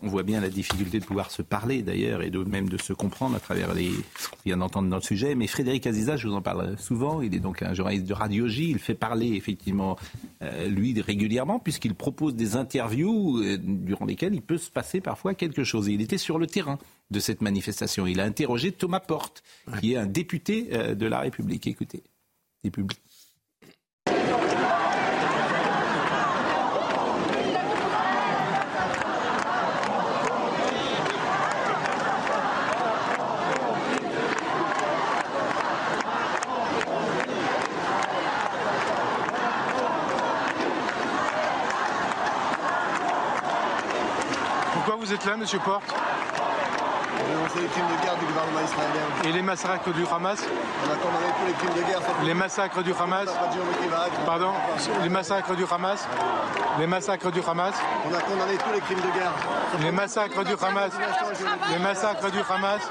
On voit bien la difficulté de pouvoir se parler d'ailleurs et de même de se comprendre à travers les, ce qu'on vient d'entendre dans le sujet. Mais Frédéric Aziza, je vous en parle souvent, il est donc un journaliste de Radio J, il fait parler effectivement euh, lui régulièrement puisqu'il propose des interviews euh, durant lesquelles il peut se passer parfois quelque chose. Et il était sur le terrain de cette manifestation. Il a interrogé Thomas Porte, qui est un député euh, de la République. Écoutez, député. Pourquoi vous êtes là, monsieur Porte dénoncer les crimes de guerre du gouvernement israélien. Et les massacres du Hamas On a condamné tous les crimes de guerre. Les massacres du Hamas Pardon Les massacres du Hamas Les massacres du Hamas On a condamné tous les crimes de guerre. Les massacres du Hamas Les massacres du Hamas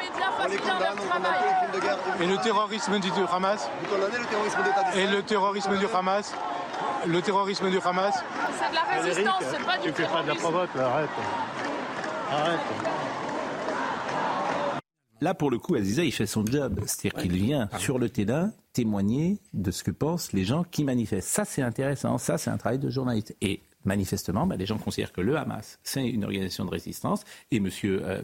On les condamne, on condamne tous les crimes de guerre. Et le terrorisme du Hamas Vous condamnez le terrorisme d'État Et le terrorisme du Hamas Le terrorisme du Hamas C'est de la résistance, c'est pas du Tu fais pas de la provoque, là, arrête. Arrête. Là, pour le coup, Aziza, il fait son job. C'est-à-dire qu'il vient sur le terrain témoigner de ce que pensent les gens qui manifestent. Ça, c'est intéressant. Ça, c'est un travail de journaliste. Et manifestement, bah, les gens considèrent que le Hamas, c'est une organisation de résistance. Et M.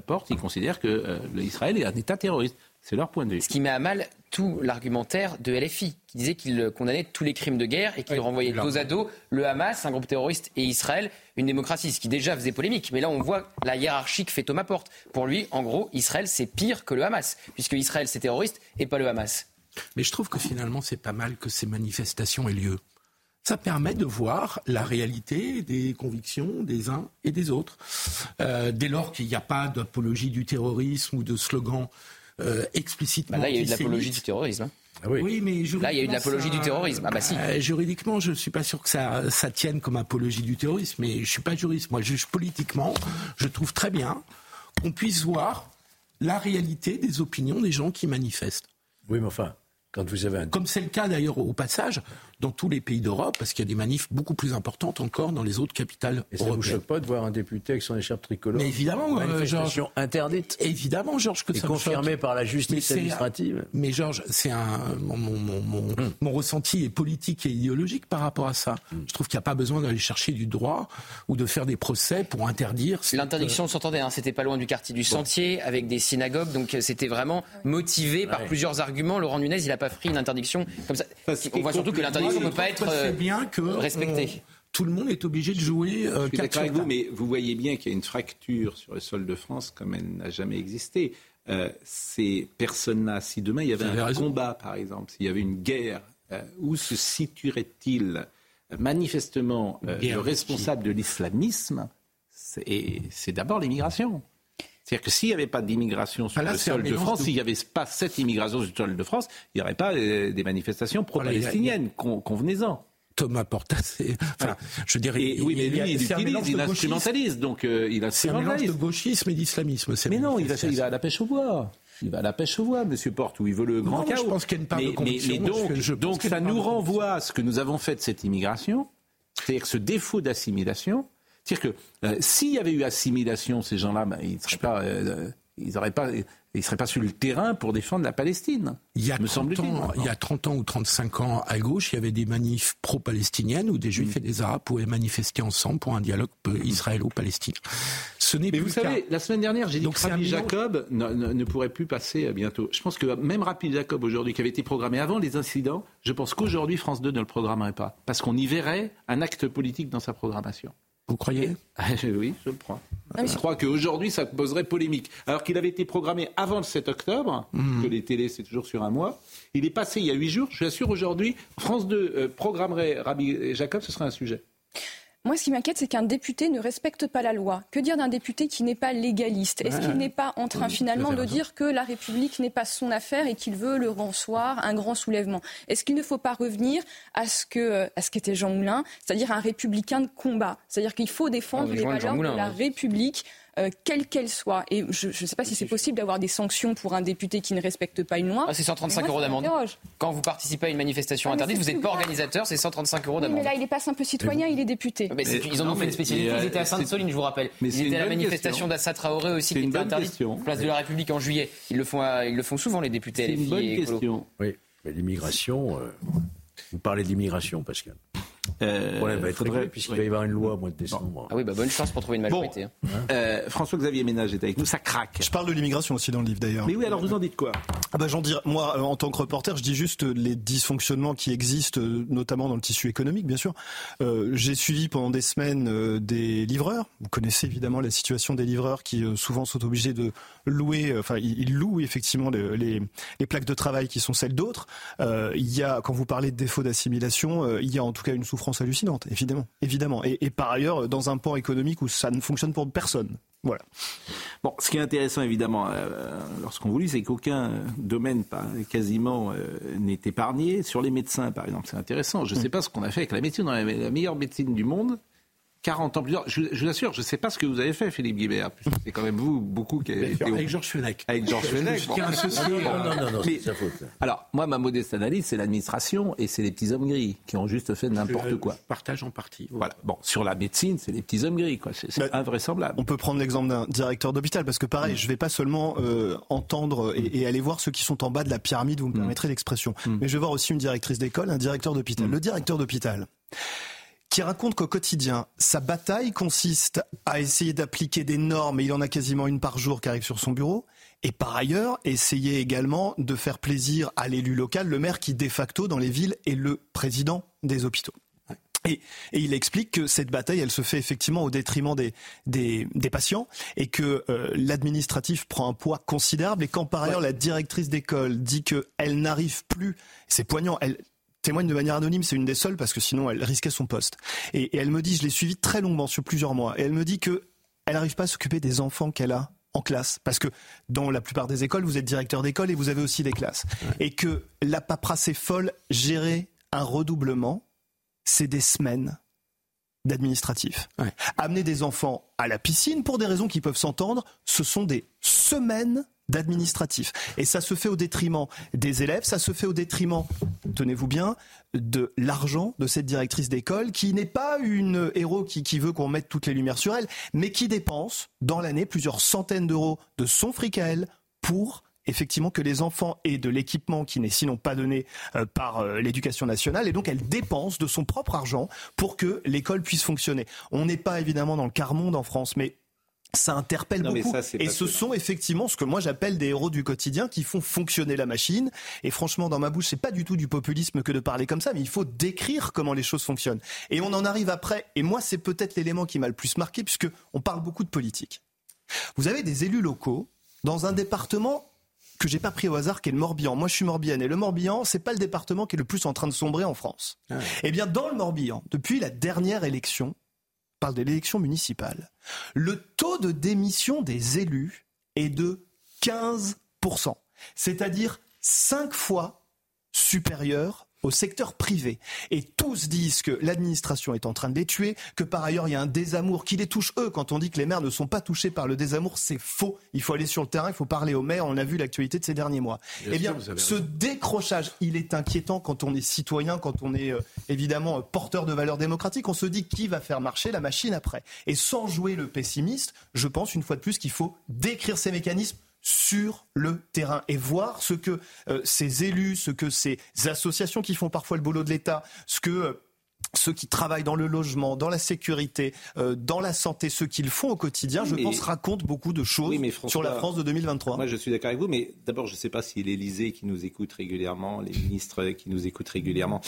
Porte, il considère que euh, l'Israël est un État terroriste. C'est leur point de vue. Ce qui met à mal tout l'argumentaire de LFI, qui disait qu'il condamnait tous les crimes de guerre et qu'il renvoyait dos à dos le Hamas, un groupe terroriste, et Israël, une démocratie, ce qui déjà faisait polémique. Mais là, on voit la hiérarchie que fait Thomas Porte. Pour lui, en gros, Israël, c'est pire que le Hamas, puisque Israël, c'est terroriste et pas le Hamas. Mais je trouve que finalement, c'est pas mal que ces manifestations aient lieu. Ça permet de voir la réalité des convictions des uns et des autres. Euh, dès lors qu'il n'y a pas d'apologie du terrorisme ou de slogan euh, explicitement. Bah là, il y a eu de l'apologie du terrorisme. hein. Ah oui. mais Là, il y a eu de l'apologie du terrorisme. Ah bah si. Euh, juridiquement, je ne suis pas sûr que ça, ça tienne comme apologie du terrorisme, mais je ne suis pas juriste. Moi, je juge politiquement. Je trouve très bien qu'on puisse voir la réalité des opinions des gens qui manifestent. Oui, mais enfin, quand vous avez un... Comme c'est le cas d'ailleurs au passage dans tous les pays d'Europe, parce qu'il y a des manifs beaucoup plus importantes encore dans les autres capitales Et ça ne vous européennes. choque pas de voir un député avec son écharpe tricolore Mais évidemment, euh, Georges. interdite. Évidemment, Georges, que Et ça me confirmé choque. par la justice Mais administrative. Mais Georges, c'est un mon, mon, mon, mon- mon ressenti est politique et idéologique par rapport à ça. Je trouve qu'il n'y a pas besoin d'aller chercher du droit ou de faire des procès pour interdire. L'interdiction s'entendait, hein, c'était pas loin du quartier du Sentier, avec des synagogues, donc euh, c'était vraiment motivé par plusieurs arguments. Laurent Nunez, il n'a pas pris une interdiction comme ça. On voit surtout que l'interdiction ne peut pas être euh, bien que respectée. on- tout le monde est obligé de jouer euh, Je suis avec vous, mais vous voyez bien qu'il y a une fracture sur le sol de France comme elle n'a jamais existé. Euh, ces personnes-là, si demain il y avait un raison. combat, par exemple, s'il y avait une guerre, euh, où se situerait-il Euh, Manifestement, euh, le responsable de l'islamisme, c'est d'abord l'immigration. C'est-à-dire que s'il n'y avait pas d'immigration sur Ah là, le sol de France, s'il n'y avait pas cette immigration sur le sol de France, il n'y aurait pas euh, des manifestations Voilà, il a- pro-palestiniennes. Con- Convenez-en. Thomas Porta, c'est. Enfin, je dirais. Et, oui, mais il a- lui, il un utilise, il instrumentalise, donc euh, il C'est un mélange de gauchisme et d'islamisme. Mais non, il va, il à la pêche aux voix. Il va à la pêche aux voix, Monsieur Porte, où il veut le grand Non, chaos. je pense qu'il y a une part de mais, conviction, mais donc, je donc a ça nous renvoie à ce que nous avons fait de cette immigration, c'est-à-dire ce défaut d'assimilation. C'est-à-dire que euh, s'il y avait eu assimilation, ces gens-là, ben, ils ne seraient pas, euh, ils auraient pas, ils seraient pas sur le terrain pour défendre la Palestine. Il y, a me 30 semble-t-il. ans, il y a 30 ans ou 35 ans, à gauche, il y avait des manifs pro-palestiniennes où des Mm. juifs et des arabes pouvaient manifester ensemble pour un dialogue peu- israélo-palestinien. Ce n'est Mais vous savez, la semaine dernière, j'ai dit Donc que Rabbi. Jacob ne, ne- ne pourrait plus passer euh, bientôt. Je pense que même Rabbi Jacob aujourd'hui, qui avait été programmé avant les incidents, je pense qu'aujourd'hui France 2 ne le programmerait pas. Parce qu'on y verrait un acte politique dans sa programmation. Vous croyez je- Oui, je le crois. Ah, je crois qu'aujourd'hui, ça poserait polémique. Alors qu'il avait été programmé avant le 7 octobre, Hmm. que les télés, c'est toujours sur un mois. Il est passé il y a huit jours. Je suis sûr, aujourd'hui, France 2 euh, programmerait Rabbi Jacob, ce serait un sujet. Moi, ce qui m'inquiète, c'est qu'un député ne respecte pas la loi. Que dire d'un député qui n'est pas légaliste? Est-ce qu'il n'est pas en train finalement de dire que la République n'est pas son affaire et qu'il veut le soir un grand soulèvement? Est-ce qu'il ne faut pas revenir à ce que à ce qu'était Jean Moulin, c'est-à-dire un républicain de combat? C'est-à-dire qu'il faut défendre les valeurs de la République. Euh, quelle qu'elle soit. Et je ne sais pas si c'est possible d'avoir des sanctions pour un député qui ne respecte pas une loi. Ah, c'est 135 euros d'amende. Quand vous participez à une manifestation ah, interdite, vous n'êtes pas organisateur, c'est 135 euros d'amende. mais là, il n'est pas simple citoyen, il est député. Mais ils en ont fait une spécialité. Ils étaient à Sainte-Soline, je vous rappelle. ils étaient à la manifestation d'Assa Traoré aussi, qui était interdite. Place de la République en juillet. Ils le font, ils le font souvent, les députés. C'est une bonne question. Oui, mais l'immigration. Euh, vous parlez de l'immigration, Pascal. Euh, faudrait... puisqu'il va y avoir une loi au mois de décembre. Ah oui, bah bonne chance pour trouver une majorité. Hein. Euh, François-Xavier Ménage est avec nous, ça craque. Je parle de l'immigration aussi dans le livre d'ailleurs. Mais oui, alors vous en dites quoi? Ah bah, j'en dis, Moi, euh, en tant que reporter, je dis juste les dysfonctionnements qui existent, notamment dans le tissu économique, bien sûr. Euh, J'ai suivi pendant des semaines des livreurs. Vous connaissez évidemment la situation des livreurs qui souvent sont obligés de louer, enfin, ils, louent effectivement les, les, les, plaques de travail qui sont celles d'autres. il y a, quand vous parlez de défaut d'assimilation, il y a en tout cas une souffrance hallucinante, évidemment, évidemment. Et, et, par ailleurs, dans un port économique où ça ne fonctionne pour personne. Voilà. Bon, ce qui est intéressant, évidemment, euh, lorsqu'on vous lit, c'est qu'aucun domaine pas, quasiment euh, n'est épargné. Sur les médecins, par exemple, c'est intéressant. Je ne sais mm. pas ce qu'on a fait avec la médecine. On a la meilleure médecine du monde. 40 ans plus tard. Je, je vous assure, je ne sais pas ce que vous avez fait, Philippe Guibert. C'est quand même vous, beaucoup qui avez Avec Georges Fenech. Avec Georges Fenech. Bon. Non, non, non, non c'est sa faute. Alors, moi, ma modeste analyse, c'est l'administration et c'est les petits hommes gris qui ont juste fait n'importe quoi. Je partage en partie. Voilà. Bon, sur la médecine, c'est les petits hommes gris, quoi. C'est bah, invraisemblable. On peut prendre l'exemple d'un directeur d'hôpital, parce que pareil, mm. je ne vais pas seulement euh, entendre et, et, aller voir ceux qui sont en bas de la pyramide, vous me mm. permettrez l'expression, mm. mais je vais voir aussi une directrice d'école, un directeur d'hôpital. Le directeur d'hôpital qui raconte qu'au quotidien, sa bataille consiste à essayer d'appliquer des normes, et il en a quasiment une par jour qui arrive sur son bureau, et par ailleurs, essayer également de faire plaisir à l'élu local, le maire qui de facto dans les villes est le président des hôpitaux. Et, et, il explique que cette bataille, elle se fait effectivement au détriment des, des, des patients et que euh, l'administratif prend un poids considérable et quand par ailleurs la directrice d'école dit qu'elle n'arrive plus, c'est poignant, elle, témoigne de manière anonyme, c'est une des seules parce que sinon elle risquait son poste. Et, elle me dit, je l'ai suivie très longuement sur plusieurs mois, et elle me dit que elle n'arrive pas à s'occuper des enfants qu'elle a en classe, parce que dans la plupart des écoles, vous êtes directeur d'école et vous avez aussi des classes, et que la paperasse est folle, gérer un redoublement, c'est des semaines d'administratif. Amener des enfants à la piscine, pour des raisons qui peuvent s'entendre, ce sont des semaines d'administratif. Et ça se fait au détriment des élèves, ça se fait au détriment, tenez-vous bien, de l'argent de cette directrice d'école qui n'est pas une héros qui, qui veut qu'on mette toutes les lumières sur elle, mais qui dépense dans l'année plusieurs centaines d'euros de son fric à elle pour effectivement que les enfants aient de l'équipement qui n'est sinon pas donné euh, par euh, l'éducation nationale et donc elle dépense de son propre argent pour que l'école puisse fonctionner. On n'est pas évidemment dans le quart monde en France, mais ça interpelle beaucoup. et ce sont effectivement ce que moi j'appelle des héros du quotidien qui font fonctionner la machine. Et franchement, dans ma bouche, c'est pas du tout du populisme que de parler comme ça, mais il faut décrire comment les choses fonctionnent. Et on en arrive après. Et moi, c'est peut-être l'élément qui m'a le plus marqué, puisque on parle beaucoup de politique. Vous avez des élus locaux dans un département que j'ai pas pris au hasard, qui est le Morbihan. Moi, je suis Morbihan et le Morbihan, c'est pas le département qui est le plus en train de sombrer en France. Ah eh bien, dans le Morbihan, depuis la dernière élection, parle de l'élection municipale, le taux de démission des élus est de 15%, c'est-à-dire 5 fois supérieur au secteur privé. Et tous disent que l'administration est en train de les tuer, que par ailleurs il y a un désamour qui les touche eux. Quand on dit que les maires ne sont pas touchés par le désamour, c'est faux. Il faut aller sur le terrain, il faut parler aux maires. On a vu l'actualité de ces derniers mois. eh bien, ce décrochage, il est inquiétant quand on est citoyen, quand on est euh, évidemment porteur de valeurs démocratiques. On se dit qui va faire marcher la machine après? Et sans jouer le pessimiste, je pense une fois de plus qu'il faut décrire ces mécanismes sur le terrain et voir ce que euh, ces élus, ce que ces associations qui font parfois le boulot de l'État, ce que euh, ceux qui travaillent dans le logement, dans la sécurité, euh, dans la santé, ce qu'ils font au quotidien, je pense, racontent beaucoup de choses sur la France de 2023. Moi, je suis d'accord avec vous, mais d'abord, je ne sais pas si l'Élysée qui nous écoute régulièrement, les ministres qui nous écoutent régulièrement.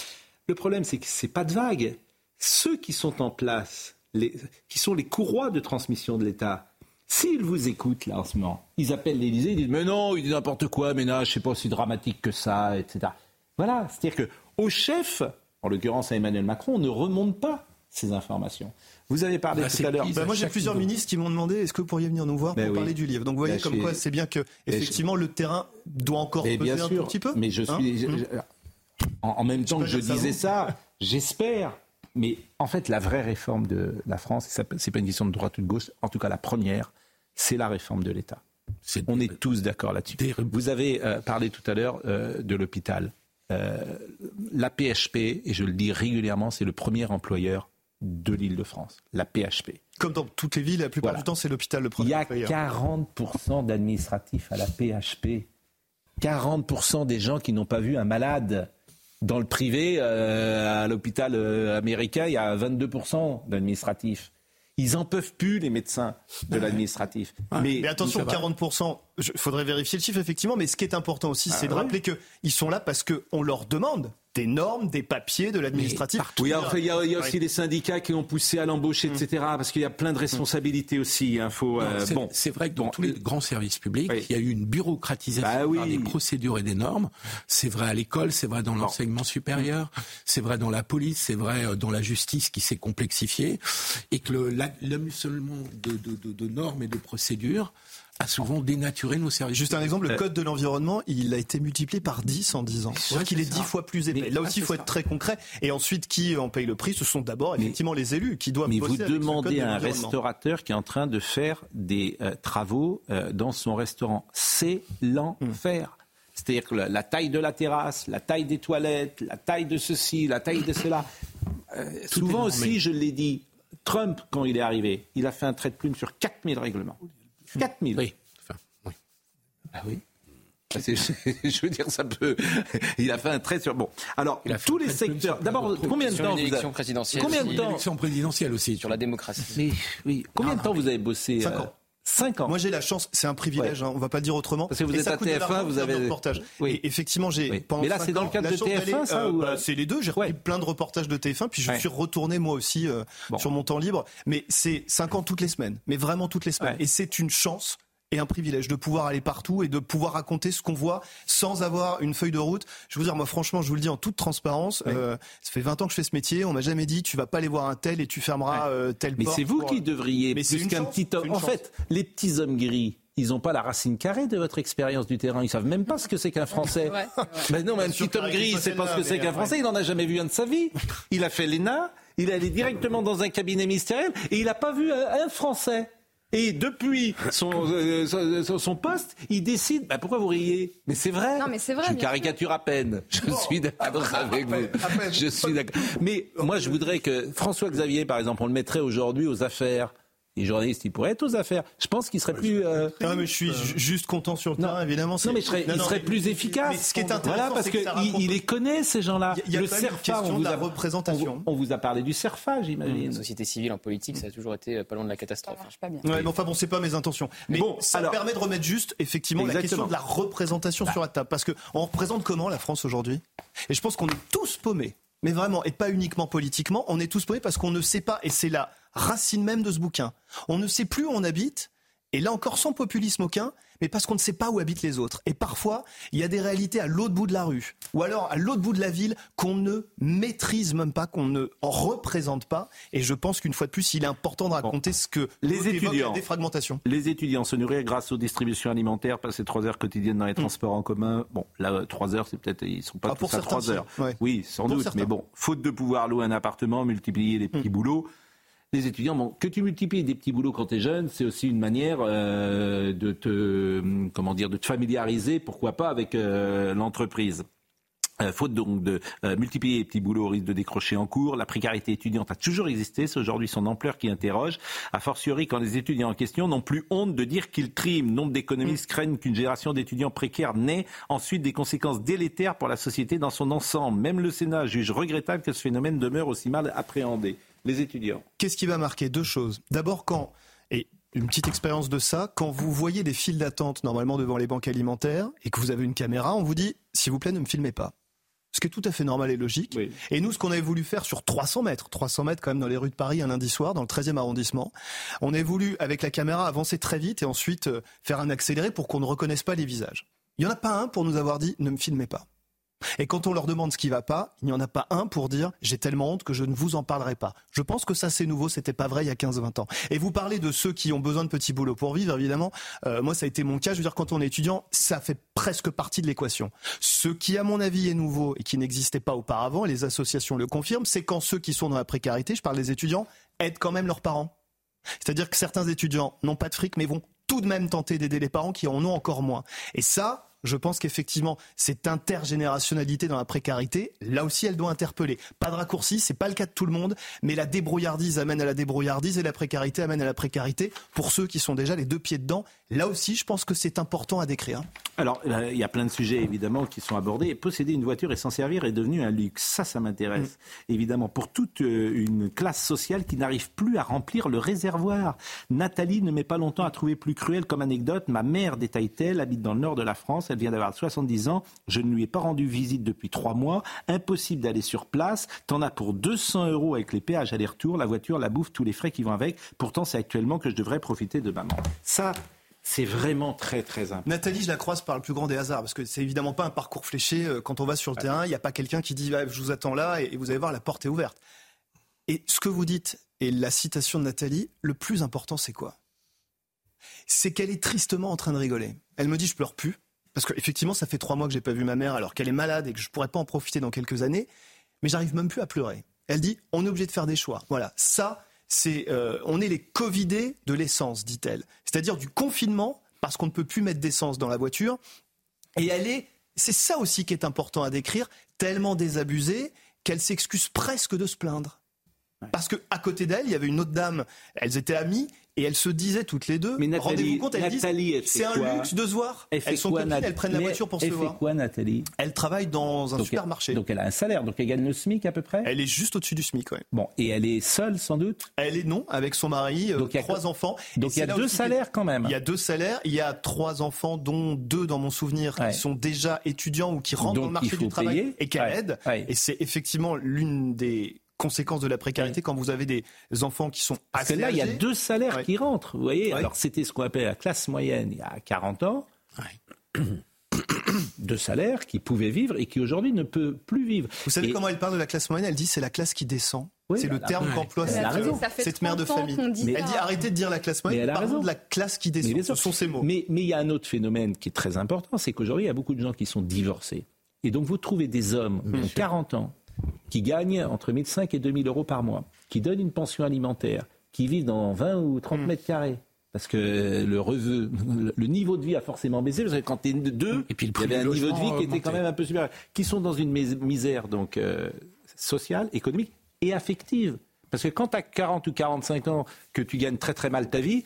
Le problème, c'est que ce n'est pas de vague. Ceux qui sont en place, les, qui sont les courroies de transmission de l'État, S'ils vous écoutent là en ce moment, ils appellent l'Élysée, ils disent mais non, il dit n'importe quoi, mais non, je sais pas si dramatique que ça, etc. Voilà, c'est-à-dire que au chef, en l'occurrence à Emmanuel Macron, on ne remonte pas ces informations. Vous avez parlé Bah, tout à l'heure. ça, moi, j'ai plusieurs niveau. ministres qui m'ont demandé est-ce que vous pourriez venir nous voir Ben pour oui. parler du livre? Donc vous voyez Ben, comme quoi c'est bien que effectivement le terrain doit encore peser bien un sûr, tout petit peu. Mais je Hein? suis. Hum? je- en, en même temps que je disais ça, j'espère. Mais en fait, la vraie réforme de la France, c'est pas une question de droite ou de gauche, en tout cas la première, c'est la réforme de l'État. On est tous d'accord là-dessus. Vous avez euh, parlé tout à l'heure euh, de l'hôpital. Euh, la PHP, et je le dis régulièrement, c'est le premier employeur de l'Île-de-France. La PHP. Comme dans toutes les villes, la plupart Voilà. du temps c'est l'hôpital le premier. Il y a employeur. 40% d'administratifs à la PHP. 40% des gens qui n'ont pas vu un malade. Dans le privé, à l'hôpital américain, il y a 22% d'administratifs. Ils en peuvent plus, les médecins de l'administratif. Mais, attention, 40%, il faudrait vérifier le chiffre effectivement, mais ce qui est important aussi, c'est de ouais. rappeler qu'ils sont là parce qu'on leur demande des normes, des papiers, de l'administratif. Oui, il y a, il y a aussi les syndicats qui ont poussé à l'embauche, etc. Parce qu'il y a plein de responsabilités aussi. hein, faut, euh, Non, c'est- bon. C'est vrai que dans tous les grands services publics, il y a eu une bureaucratisation par des procédures et des normes. C'est vrai à l'école, c'est vrai dans l'enseignement supérieur, c'est vrai dans la police, c'est vrai euh, dans la justice qui s'est complexifiée, et que le- la- l'amusement de, de- de- de normes et de procédures a souvent dénaturé nos services. Juste un exemple, le Euh, code de l'environnement, il a été multiplié par 10 en 10 ans. C'est-à-dire qu'il est c'est 10 ça. fois plus épais. Mais- Là ah, aussi, il faut c'est être très concret. Et ensuite, qui en paye le prix? Ce sont d'abord effectivement les élus qui doivent Mais vous demandez de à un restaurateur qui est en train de faire des euh, travaux euh, dans son restaurant. C'est l'enfer. C'est-à-dire que la, la taille de la terrasse, la taille des toilettes, la taille de ceci, la taille de cela. Euh, souvent aussi, je l'ai dit, Trump, quand il est arrivé, il a fait un trait de plume sur 4000 règlements. 4000. Oui. Ah oui Ah, c'est- je veux dire, ça peut. Il a fait un trait sur. Bon, alors tous les secteurs. D'abord, combien de Sur temps une vous avez... présidentielle Combien de aussi. temps présidentielle aussi. Sur la démocratie. Mais oui, combien de temps vous avez bossé Cinq euh, ans. Cinq ans. Moi, j'ai la chance, c'est un privilège, hein, on va pas le dire autrement. Parce que vous Et êtes à coûte de TF1, l'argent vous avez- des reportages. Oui. Et effectivement, j'ai. Oui. pendant Mais là, c'est dans le cadre de chance TF1, d'aller, ça, euh, ou, bah, euh C'est les deux. J'ai repris plein de reportages de TF1, puis je Ouais. suis retourné moi aussi euh, sur mon temps libre. Mais c'est cinq ans toutes les semaines, mais vraiment toutes les semaines. Et c'est une chance. Et un privilège de pouvoir aller partout et de pouvoir raconter ce qu'on voit sans avoir une feuille de route. Je veux dire, moi, franchement, je vous le dis en toute transparence, euh, ça fait 20 ans que je fais ce métier. On m'a jamais dit, tu vas pas aller voir un tel et tu fermeras euh, tel Mais porte c'est vous pour- qui devriez, Mais c'est plus qu'un petit homme. En chance. fait, les petits hommes gris, ils n'ont pas la racine carrée de votre expérience du terrain. Ils savent même pas ce que c'est qu'un Français. Ouais, Ben non, mais un petit homme gris, pas c'est pas ce que c'est mais, qu'un euh, Français. Il n'en a jamais vu un de sa vie. Il a fait l'ENA, il est allé directement dans un cabinet ministériel et il n'a pas vu un Français. Et depuis son, euh, son, poste, il décide. Ben pourquoi vous riez? Mais c'est vrai. Non, mais c'est vrai, Je caricature à peine. Je suis d'accord avec vous. Je suis d'accord. Mais moi, je voudrais que François Xavier, par exemple, on le mettrait aujourd'hui aux affaires. Les journalistes, ils pourraient être aux affaires. Je pense qu'il serait plus. euh, Ah, mais je suis ju- juste content sur le terrain, évidemment. non, mais je serais- Non, il non, serait mais- plus efficace. mais ce qui est intéressant, voilà, parce ça il, raconte- il les connaît ces gens-là. Il y a le quand même une question on vous de la représentation. On, on vous a parlé du Cerfa, j'imagine. Une société civile en politique, ça a toujours été euh, pas loin de la catastrophe. pas bien. Ouais, mais enfin bon, c'est pas mes intentions. Mais Bon, ça alors- permet de remettre juste effectivement la question de la représentation sur la table. Parce que on représente comment la France aujourd'hui? Et je pense qu'on est tous paumés. Mais vraiment, et pas uniquement politiquement, on est tous paumés parce qu'on ne sait pas, et c'est la racine même de ce bouquin. On ne sait plus où on habite, et là encore sans populisme aucun, mais parce qu'on ne sait pas où habitent les autres. Et parfois, il y a des réalités à l'autre bout de la rue, ou alors à l'autre bout de la ville, qu'on ne maîtrise même pas, qu'on ne en représente pas. Et je pense qu'une fois de plus, il est important de raconter ce que Les étudiants. la défragmentation. Les étudiants se nourrir grâce aux distributions alimentaires, passer trois heures quotidiennes dans les transports en commun. Bon, là, euh, trois heures, c'est peut-être, ils sont pas Ah, pour tous à certains, trois heures. Ouais. Oui, sans Pour doute. certains. Mais bon, faute de pouvoir louer un appartement, multiplier les petits boulots. Les étudiants, bon, que tu multiplies des petits boulots quand tu es jeune, c'est aussi une manière euh, de te, hum, comment dire, de te familiariser, pourquoi pas, avec euh, l'entreprise. Euh, faute donc de euh, multiplier les petits boulots au risque de décrocher en cours, la précarité étudiante a toujours existé, c'est aujourd'hui son ampleur qui interroge, a fortiori quand les étudiants en question n'ont plus honte de dire qu'ils triment. Nombre d'économistes craignent qu'une génération d'étudiants précaires n'ait ensuite des conséquences délétères pour la société dans son ensemble. Même le Sénat juge regrettable que ce phénomène demeure aussi mal appréhendé. Les étudiants. Qu'est-ce qui va marquer Deux choses. D'abord, quand, et une petite expérience de ça, quand vous voyez des files d'attente normalement devant les banques alimentaires et que vous avez une caméra, on vous dit, s'il vous plaît, ne me filmez pas. Ce qui est tout à fait normal et logique. Et nous, ce qu'on avait voulu faire sur 300 mètres, 300 mètres quand même dans les rues de Paris un lundi soir, dans le 13e arrondissement, on a voulu, avec la caméra, avancer très vite et ensuite euh, faire un accéléré pour qu'on ne reconnaisse pas les visages. Il n'y en a pas un pour nous avoir dit, ne me filmez pas. Et quand on leur demande ce qui va pas, il n'y en a pas un pour dire j'ai tellement honte que je ne vous en parlerai pas. Je pense que ça c'est nouveau, c'était pas vrai il y a 15-20 ans. Et vous parlez de ceux qui ont besoin de petits boulots pour vivre, évidemment. Euh, moi ça a été mon cas. Je veux dire quand on est étudiant, ça fait presque partie de l'équation. Ce qui à mon avis est nouveau et qui n'existait pas auparavant, et les associations le confirment, c'est quand ceux qui sont dans la précarité, je parle des étudiants, aident quand même leurs parents. C'est-à-dire que certains étudiants n'ont pas de fric mais vont tout de même tenter d'aider les parents qui en ont encore moins. Et ça, je pense qu'effectivement, cette intergénérationnalité dans la précarité, là aussi, elle doit interpeller. Pas de raccourci, c'est pas le cas de tout le monde, mais la débrouillardise amène à la débrouillardise et la précarité amène à la précarité pour ceux qui sont déjà les deux pieds dedans. Là aussi, je pense que c'est important à décrire. Alors, il y a plein de sujets évidemment qui sont abordés. Posséder une voiture et s'en servir est devenu un luxe. Ça, ça m'intéresse. Mm. Évidemment, pour toute euh, une classe sociale qui n'arrive plus à remplir le réservoir. Nathalie ne met pas longtemps à trouver plus cruel comme anecdote. Ma mère, détaille-t-elle, habite dans le nord de la France. Elle vient d'avoir 70 ans. Je ne lui ai pas rendu visite depuis trois mois. Impossible d'aller sur place. T'en as pour 200 euros avec les péages aller-retour, la voiture, la bouffe, tous les frais qui vont avec. Pourtant, c'est actuellement que je devrais profiter de maman. Ça, c'est vraiment très très important. Nathalie, je la croise par le plus grand des hasards, parce que c'est évidemment pas un parcours fléché. Euh, quand on va sur le terrain, il n'y a pas quelqu'un qui dit je vous attends là et vous allez voir la porte est ouverte. Et ce que vous dites et la citation de Nathalie, le plus important c'est quoi? C'est qu'elle est tristement en train de rigoler. Elle me dit je pleure plus, parce qu'effectivement ça fait trois mois que j'ai pas vu ma mère alors qu'elle est malade et que je pourrais pas en profiter dans quelques années, mais j'arrive même plus à pleurer. Elle dit on est obligé de faire des choix. Voilà, ça c'est euh, on est les covidés de l'essence, dit-elle. C'est-à-dire du confinement, parce qu'on ne peut plus mettre d'essence dans la voiture. Et elle est, c'est ça aussi qui est important à décrire, tellement désabusée qu'elle s'excuse presque de se plaindre. Parce qu'à côté d'elle, il y avait une autre dame, elles étaient amies, et elles se disaient toutes les deux, rendez-vous compte, elles disent, c'est un luxe de se voir. Elle elles sont quoi, copines, elles prennent la voiture pour se elle voir. Elle fait quoi, Nathalie Elle travaille dans un donc supermarché. Elle, donc elle a un salaire, donc elle gagne le SMIC à peu près Elle est juste au-dessus du SMIC, oui. Bon, et elle est seule sans doute Elle est non, avec son mari, donc, a trois enfants. Donc il y a deux salaires quand même. Il y a deux salaires, il y a trois enfants, dont deux dans mon souvenir, Ouais. qui sont déjà étudiants ou qui rentrent Donc, dans le marché du travail et qu'elle Ouais. aide. Ouais. Et c'est effectivement l'une des conséquences de la précarité quand vous avez des enfants qui sont Parce que assez là, il y a deux salaires Ouais. qui rentrent. Vous voyez, Ouais. alors c'était ce qu'on appelait la classe moyenne il y a 40 ans. Deux salaires qui pouvaient vivre et qui aujourd'hui ne peut plus vivre. Vous savez Et- comment elle parle de la classe moyenne? Elle dit c'est la classe qui descend. Oui, c'est le terme ouais. qu'emploie cette, fait cette mère de 30 ans famille. Elle dit arrêtez de dire la classe Mais moyenne, elle a parlons raison. de la classe qui descend. Ce sont ces mots. Mais, mais il y a un autre phénomène qui est très important, c'est qu'aujourd'hui, il y a beaucoup de gens qui sont divorcés. Et donc, vous trouvez des hommes de 40 ans qui gagnent entre 1500 et 2000 euros par mois, qui donnent une pension alimentaire, qui vivent dans 20 ou 30 mètres carrés. Parce que le, reveu- le niveau de vie a forcément baissé. Parce que quand tu es deux, Et puis le il y avait un niveau de vie qui était quand même un peu supérieur. Qui sont dans une mis- misère donc euh, sociale, économique et affective. Parce que quand tu as 40 ou 45 ans, que tu gagnes très très mal ta vie,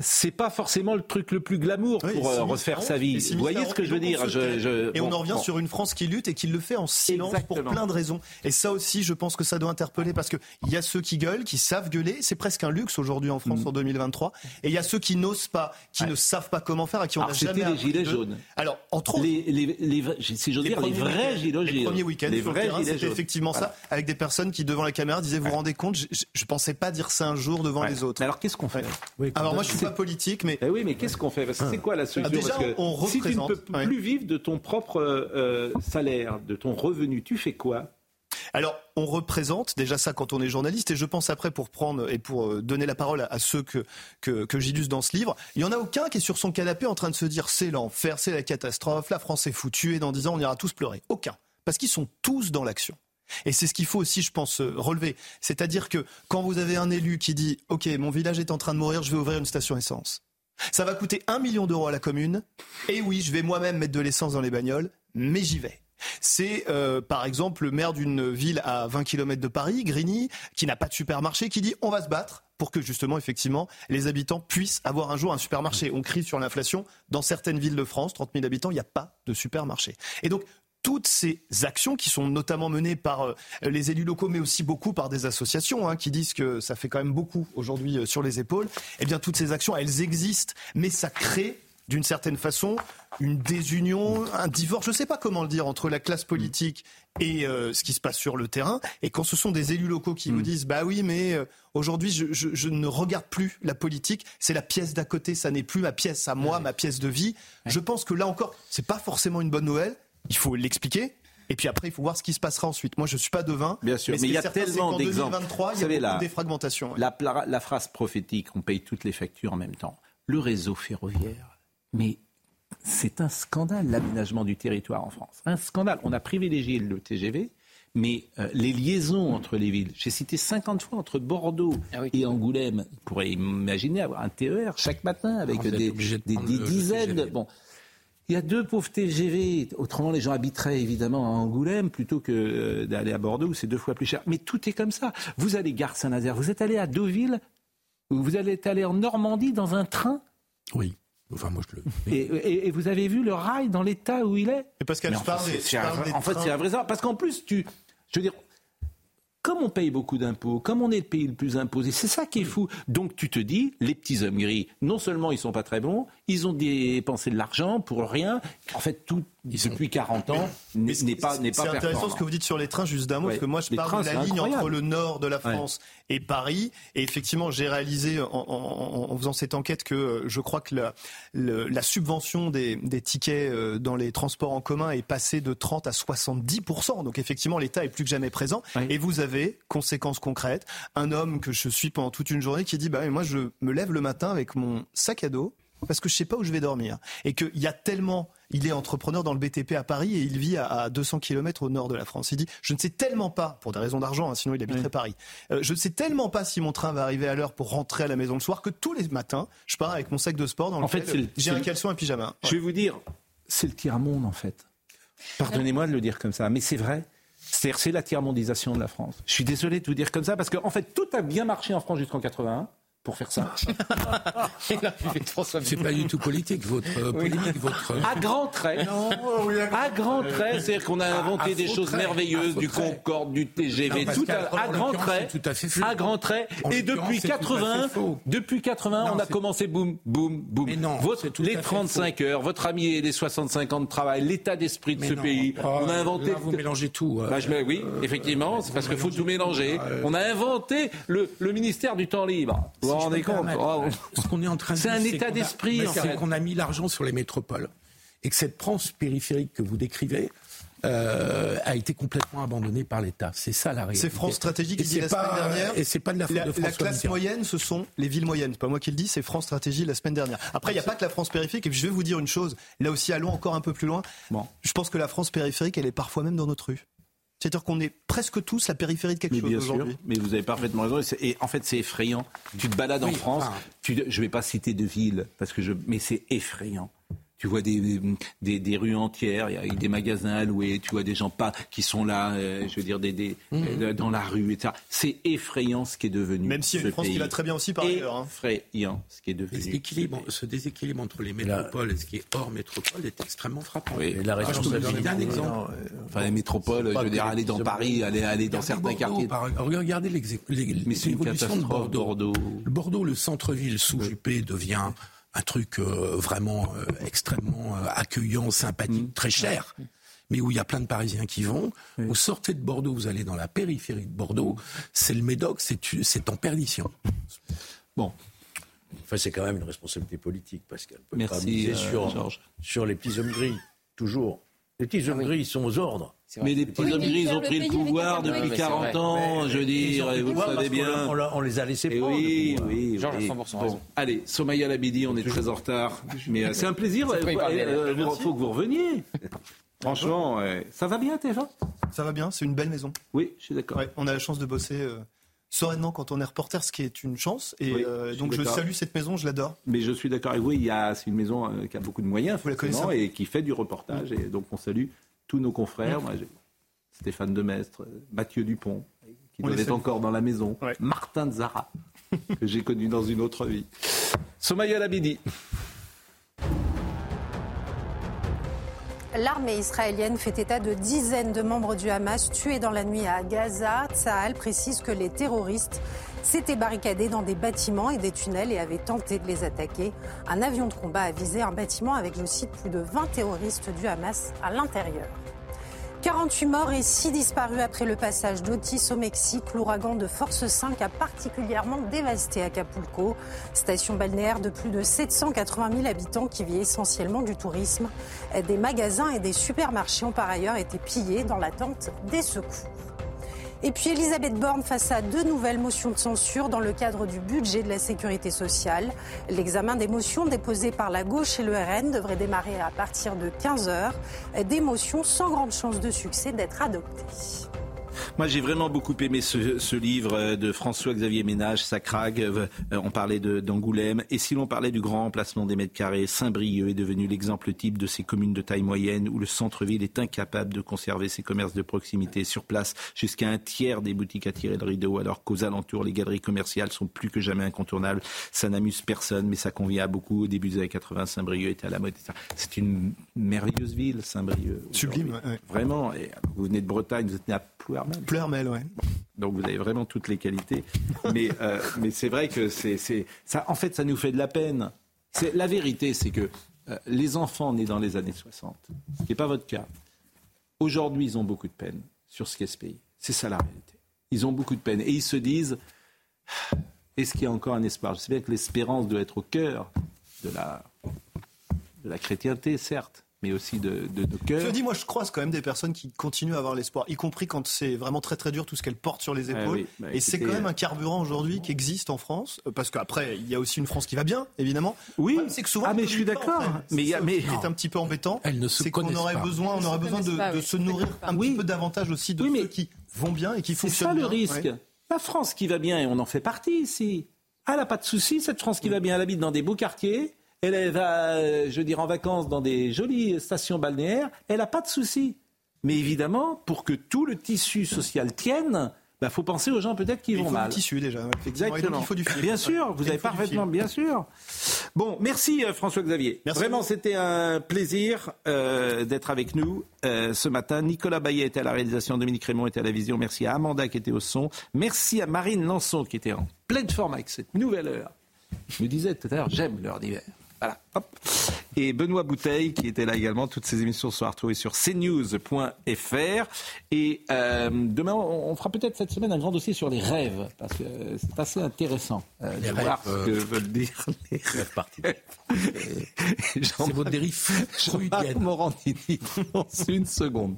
c'est pas forcément le truc le plus glamour Oui, pour euh, refaire sa vie. Vous voyez ce que je veux on dire je, je- Et on en revient bon. sur une France qui lutte et qui le fait en silence Exactement. pour plein de raisons. Et ça aussi, je pense que ça doit interpeller parce qu'il y a ceux qui gueulent, qui savent gueuler. C'est presque un luxe aujourd'hui en. France en 2023. Et il y a ceux qui n'osent pas, qui ne savent pas comment faire et qui ont Alors, jamais c'était les gilets jaunes. Alors, entre autres, Les, les, si j'ose dire, les premiers vrais week-ends- gilets les jaunes. premiers week-ends Les sur le vrais terrain, gilets c'était jaunes. effectivement Voilà. ça, avec des personnes qui devant la caméra disaient vous vous rendez compte, je, pensais pas dire ça un jour devant les autres. Alors qu'est-ce qu'on fait? Ouais. Alors moi je pas politique, mais Eh oui, mais qu'est-ce qu'on fait c'est quoi la solution Ah, déjà, Parce que on si tu ne représente, peux ouais. plus vivre de ton propre euh, salaire, de ton revenu, tu fais quoi Alors, on représente déjà ça quand on est journaliste, et je pense après pour prendre et pour euh, donner la parole à, à ceux que, que, que j'illustre dans ce livre, il y en a aucun qui est sur son canapé en train de se dire c'est l'enfer, c'est la catastrophe, la France est foutue, et dans 10 ans on ira tous pleurer. Aucun. Parce qu'ils sont tous dans l'action. Et c'est ce qu'il faut aussi, je pense, euh, relever. C'est-à-dire que quand vous avez un élu qui dit Ok, mon village est en train de mourir, je vais ouvrir une station essence. Ça va coûter un million d'euros à la commune. Et oui, je vais moi-même mettre de l'essence dans les bagnoles, mais j'y vais. C'est euh, par exemple le maire d'une ville à 20 km de Paris, Grigny, qui n'a pas de supermarché, qui dit on va se battre pour que justement, effectivement, les habitants puissent avoir un jour un supermarché. On crie sur l'inflation. Dans certaines villes de France, 30 000 habitants, il n'y a pas de supermarché. Et donc, toutes ces actions qui sont notamment menées par euh, les élus locaux, mais aussi beaucoup par des associations hein, qui disent que ça fait quand même beaucoup aujourd'hui euh, sur les épaules, eh bien toutes ces actions, elles existent, mais ça crée d'une certaine façon une désunion, un divorce, je ne sais pas comment le dire, entre la classe politique et euh, ce qui se passe sur le terrain. Et quand ce sont des élus locaux qui vous disent, bah oui, mais euh, aujourd'hui, je, je- je ne regarde plus la politique, c'est la pièce d'à côté, ça n'est plus ma pièce à moi, ma pièce de vie. Je pense que là encore, c'est pas forcément une bonne nouvelle. Il faut l'expliquer. Et puis après, il faut voir ce qui se passera ensuite. Moi, je suis pas devin. Bien sûr, mais, il y a tellement d'exemples. 2023, il y a la- de défragmentation. ouais. La, la- la phrase prophétique, on paye toutes les factures en même temps. Le réseau ferroviaire, mais c'est un scandale l'aménagement du territoire en France. Un scandale. On a privilégié le TGV, mais euh, les liaisons entre les villes, j'ai cité 50 fois entre Bordeaux et Angoulême. Vous pourrez imaginer avoir un TER chaque matin avec Ah, des, de des- des dizaines. Bon. Il y a deux pauvres TGV. Autrement, les gens habiteraient évidemment à Angoulême plutôt que euh, d'aller à Bordeaux où c'est deux fois plus cher. Mais tout est comme ça. Vous allez gare Saint-Nazaire, vous êtes allé à Deauville, vous allez être allé en Normandie dans un train? Oui. Enfin, moi, je le. Et, et- et vous avez vu le rail dans l'état où il est? Et Pascal, Mais je enfin, parle c'est- En fait, c'est un vrai. Parce qu'en plus, tu, je veux dire, comme on paye beaucoup d'impôts, comme on est le pays le plus imposé, c'est ça qui est fou. Donc tu te dis, les petits hommes gris, non seulement ils sont pas très bons, ils ont dépensé de l'argent pour rien. En fait, tout depuis 40 ans n'est n'est pas n'est pas C'est intéressant ce que vous dites sur les trains, juste d'un mot, Ouais. parce que moi je Les parle trains, de la ligne incroyable. entre le nord de la Ouais. France et Paris. Et effectivement, j'ai réalisé en, en- en faisant cette enquête que euh, je crois que la, le- la subvention des, des tickets euh, dans les transports en commun est passée de 30 à 70%. Donc effectivement, l'État est plus que jamais présent. Et vous avez, conséquence concrète, un homme que je suis pendant toute une journée qui dit, bah, moi je me lève le matin avec mon sac à dos parce que je sais pas où je vais dormir. Et qu'il y a tellement, il est entrepreneur dans le BTP à Paris et il vit à, à 200 km au nord de la France. Il dit, je ne sais tellement pas, pour des raisons d'argent, hein, sinon il habiterait Paris, euh, je ne sais tellement pas si mon train va arriver à l'heure pour rentrer à la maison le soir que tous les matins, je pars avec mon sac de sport dans En fait, lequel le- j'ai un le- caleçon et un pyjama. Je vais vous dire, c'est le tiers-monde en fait. Pardonnez-moi de le dire comme ça, mais c'est vrai. C'est la tiers-mondisation de la France. Je suis désolé de vous dire comme ça, parce qu'en fait, tout a bien marché en France jusqu'en 81, pour faire ça. C'est pas du tout politique, votre euh, polémique, votre. euh, À grands traits. À grands traits, c'est-à-dire qu'on a inventé à des choses merveilleuses, du. Concorde, du TGV, Non, tout à, à grands traits. tout à fait faux. À grands traits. En Et depuis c'est tout à fait 80, faux. depuis 80, on a commencé boum, boum, boum. non, Votre- tout les à fait 35 heures, votre ami et les 65 ans de travail, l'état d'esprit de Mais ce non. pays. Oh, on a inventé. là, vous mélangez tout. euh. Bah, je oui, effectivement, c'est parce qu'il faut tout mélanger. On a inventé le, le ministère du temps libre. Vous rendez compte Oh. Ce qu'on est en train de C'est dire, un état d'esprit, C'est qu'on a mis l'argent sur les métropoles et que cette France périphérique que vous décrivez euh, a été complètement abandonnée par l'État. C'est ça la réalité. C'est France Stratégie qui dit la pas- semaine dernière. Et c'est pas de la faute la, de la classe Mitterrand. moyenne, ce sont les villes moyennes. C'est pas moi qui le dis, c'est France Stratégie la semaine dernière. Après, il n'y a pas que la France périphérique. Et puis, je vais vous dire une chose. Là aussi, allons encore un peu plus loin. Je pense que la France périphérique, elle est parfois même dans notre rue. C'est-à-dire qu'on est presque tous la périphérie de quelque Mais chose bien sûr, aujourd'hui. mais vous avez parfaitement raison. Et, en fait, c'est effrayant. Tu te balades en France, enfin. tu, je ne vais pas citer de ville, parce que je, mais c'est effrayant. Tu vois des, des, des rues entières, il y a des magasins à louer, tu vois des gens pas qui sont là, euh, je veux dire, des, des, Mhm. euh, dans la rue, etc. C'est effrayant ce qui est devenu. Même a ce une France qui va très bien aussi par ailleurs. hein. Effrayant ce qui est devenu. Et équilibre- ce déséquilibre entre les métropoles et ce qui est hors métropole est extrêmement frappant. Oui. Ah, je peux vous donner un exemple. Enfin, les métropoles, je veux dire, aller dans Paris, aller, aller dans certains Bordeaux, quartiers. par- regardez l'exé- l'é- Mais c'est une l'évolution de Bordeaux. Le Bordeaux, le centre-ville sous Juppé devient un truc euh, vraiment euh, extrêmement euh, accueillant, sympathique, Mm. très cher. Mais où il y a plein de Parisiens qui vont. Vous sortez de Bordeaux, vous allez dans la périphérie de Bordeaux. C'est le Médoc, c'est en perdition. Bon. Enfin, c'est quand même une responsabilité politique, Pascal. On peut Merci, pas euh, sur, Georges. sur les petits hommes gris, toujours. Les petits hommes gris, ils sont aux ordres. Mais les petits hommes gris, ils ont pris le pouvoir depuis 40 ans, je veux dire, et vous le savez bien. On, les a laissés prendre. oui, le pouvoir. oui, Georges a oui. 100% Bon, raison. allez, Somaya Labidi, on est très en retard, mais euh, c'est un plaisir. Il Il Merci. faut que vous reveniez. Franchement, ça va bien, TF1 Ça va bien, c'est une belle maison. Oui, je suis d'accord. On a la chance de bosser euh, sereinement quand on est reporter, ce qui est une chance. Et Oui, euh, donc je salue cette maison, je l'adore. Mais je suis d'accord avec vous, il y a, c'est une maison euh, qui a beaucoup de moyens, Vous la connaissez et qui fait du reportage. Et donc on salue tous nos confrères. Moi, Stéphane Demestre, Mathieu Dupont, qui On salue. encore dans la maison, Martin Zara, que j'ai connu dans une autre vie. Somaya Labidi. L'armée israélienne fait état de dizaines de membres du Hamas tués dans la nuit à Gaza. Tsahal précise que les terroristes s'étaient barricadés dans des bâtiments et des tunnels et avaient tenté de les attaquer. Un avion de combat a visé un bâtiment avec, je cite, plus de 20 terroristes du Hamas à l'intérieur. 48 morts et 6 disparus après le passage d'Otis au Mexique. L'ouragan de force 5 a particulièrement dévasté Acapulco, station balnéaire de plus de 780 000 habitants qui vit essentiellement du tourisme. Des magasins et des supermarchés ont par ailleurs été pillés dans l'attente des secours. Et puis Elisabeth Borne face à deux nouvelles motions de censure dans le cadre du budget de la sécurité sociale. L'examen des motions déposées par la gauche et le RN devrait démarrer à partir de 15h. Des motions sans grande chance de succès d'être adoptées. Moi, j'ai vraiment beaucoup aimé ce, livre euh, de François-Xavier Ménage, Sacrag. Euh, on parlait d'Angoulême. Et si l'on parlait du grand emplacement des mètres carrés, Saint-Brieuc est devenu l'exemple type de ces communes de taille moyenne où le centre-ville est incapable de conserver ses commerces de proximité sur place. Jusqu'à un tiers des boutiques à tirer le rideau, alors qu'aux alentours, les galeries commerciales sont plus que jamais incontournables. Ça n'amuse personne, mais ça convient à beaucoup. Au début des années 80, Saint-Brieuc était à la mode. C'est une merveilleuse ville, Saint-Brieuc. Sublime. Vraiment. Et vous venez de Bretagne, vous êtes né à Plouermel. Plouermel, ouais. Donc vous avez vraiment toutes les qualités. Mais, euh, mais c'est vrai que c'est, ça, en fait, ça nous fait de la peine. C'est, la vérité, c'est que euh, les enfants nés dans les années 60, ce qui n'est pas votre cas, aujourd'hui, ils ont beaucoup de peine sur ce qu'est ce pays. C'est ça la réalité. Ils ont beaucoup de peine. Et ils se disent, est-ce qu'il y a encore un espoir? Je sais bien que l'espérance doit être au cœur de la, de la chrétienté, certes mais aussi de, de, de cœur. Je dis, moi, je croise quand même des personnes qui continuent à avoir l'espoir, y compris quand c'est vraiment très très dur tout ce qu'elles portent sur les épaules. Bah, et c'est quand même un carburant aujourd'hui qui existe en France, euh, parce qu'après, il y a aussi une France qui va bien, évidemment. Oui. C'est que souvent, ah, mais je suis d'accord. Mais, mais c'est un petit peu embêtant. C'est qu'on aurait besoin, on aurait besoin de, se nourrir un petit peu davantage aussi de ceux qui vont bien et qui fonctionnent bien. C'est ça le risque. La France qui va bien, et on en fait partie ici. Elle n'a pas de souci, cette France qui va bien. Elle habite dans des beaux quartiers. Elle va, euh, je veux dire, en vacances dans des jolies stations balnéaires. Elle n'a pas de souci. Mais évidemment, pour que tout le tissu social tienne, il bah, faut penser aux gens peut-être qui vont mal. Il faut du tissu déjà. Exactement. il faut du Bien sûr, vous avez parfaitement, bien sûr. Bon, merci euh, François-Xavier. Vraiment, c'était un plaisir euh, d'être avec nous ce matin. Nicolas Bayet était à la réalisation, Dominique Raymond était à la vision. Merci à Amanda qui était au son. Merci à Marine Lançon qui était en pleine forme avec cette nouvelle heure. Je me disais tout à l'heure, j'aime l'heure d'hiver. Voilà. Hop. Et Benoît Bouteille, qui était là également. Toutes ces émissions sont retrouvées sur cnews.fr. Et euh, demain, on fera peut-être cette semaine un grand dossier sur les rêves, parce que c'est assez intéressant euh, de voir ce que euh, veulent dire les rêves particuliers. c'est votre dérive Jean-Marc Morandini, dans une seconde.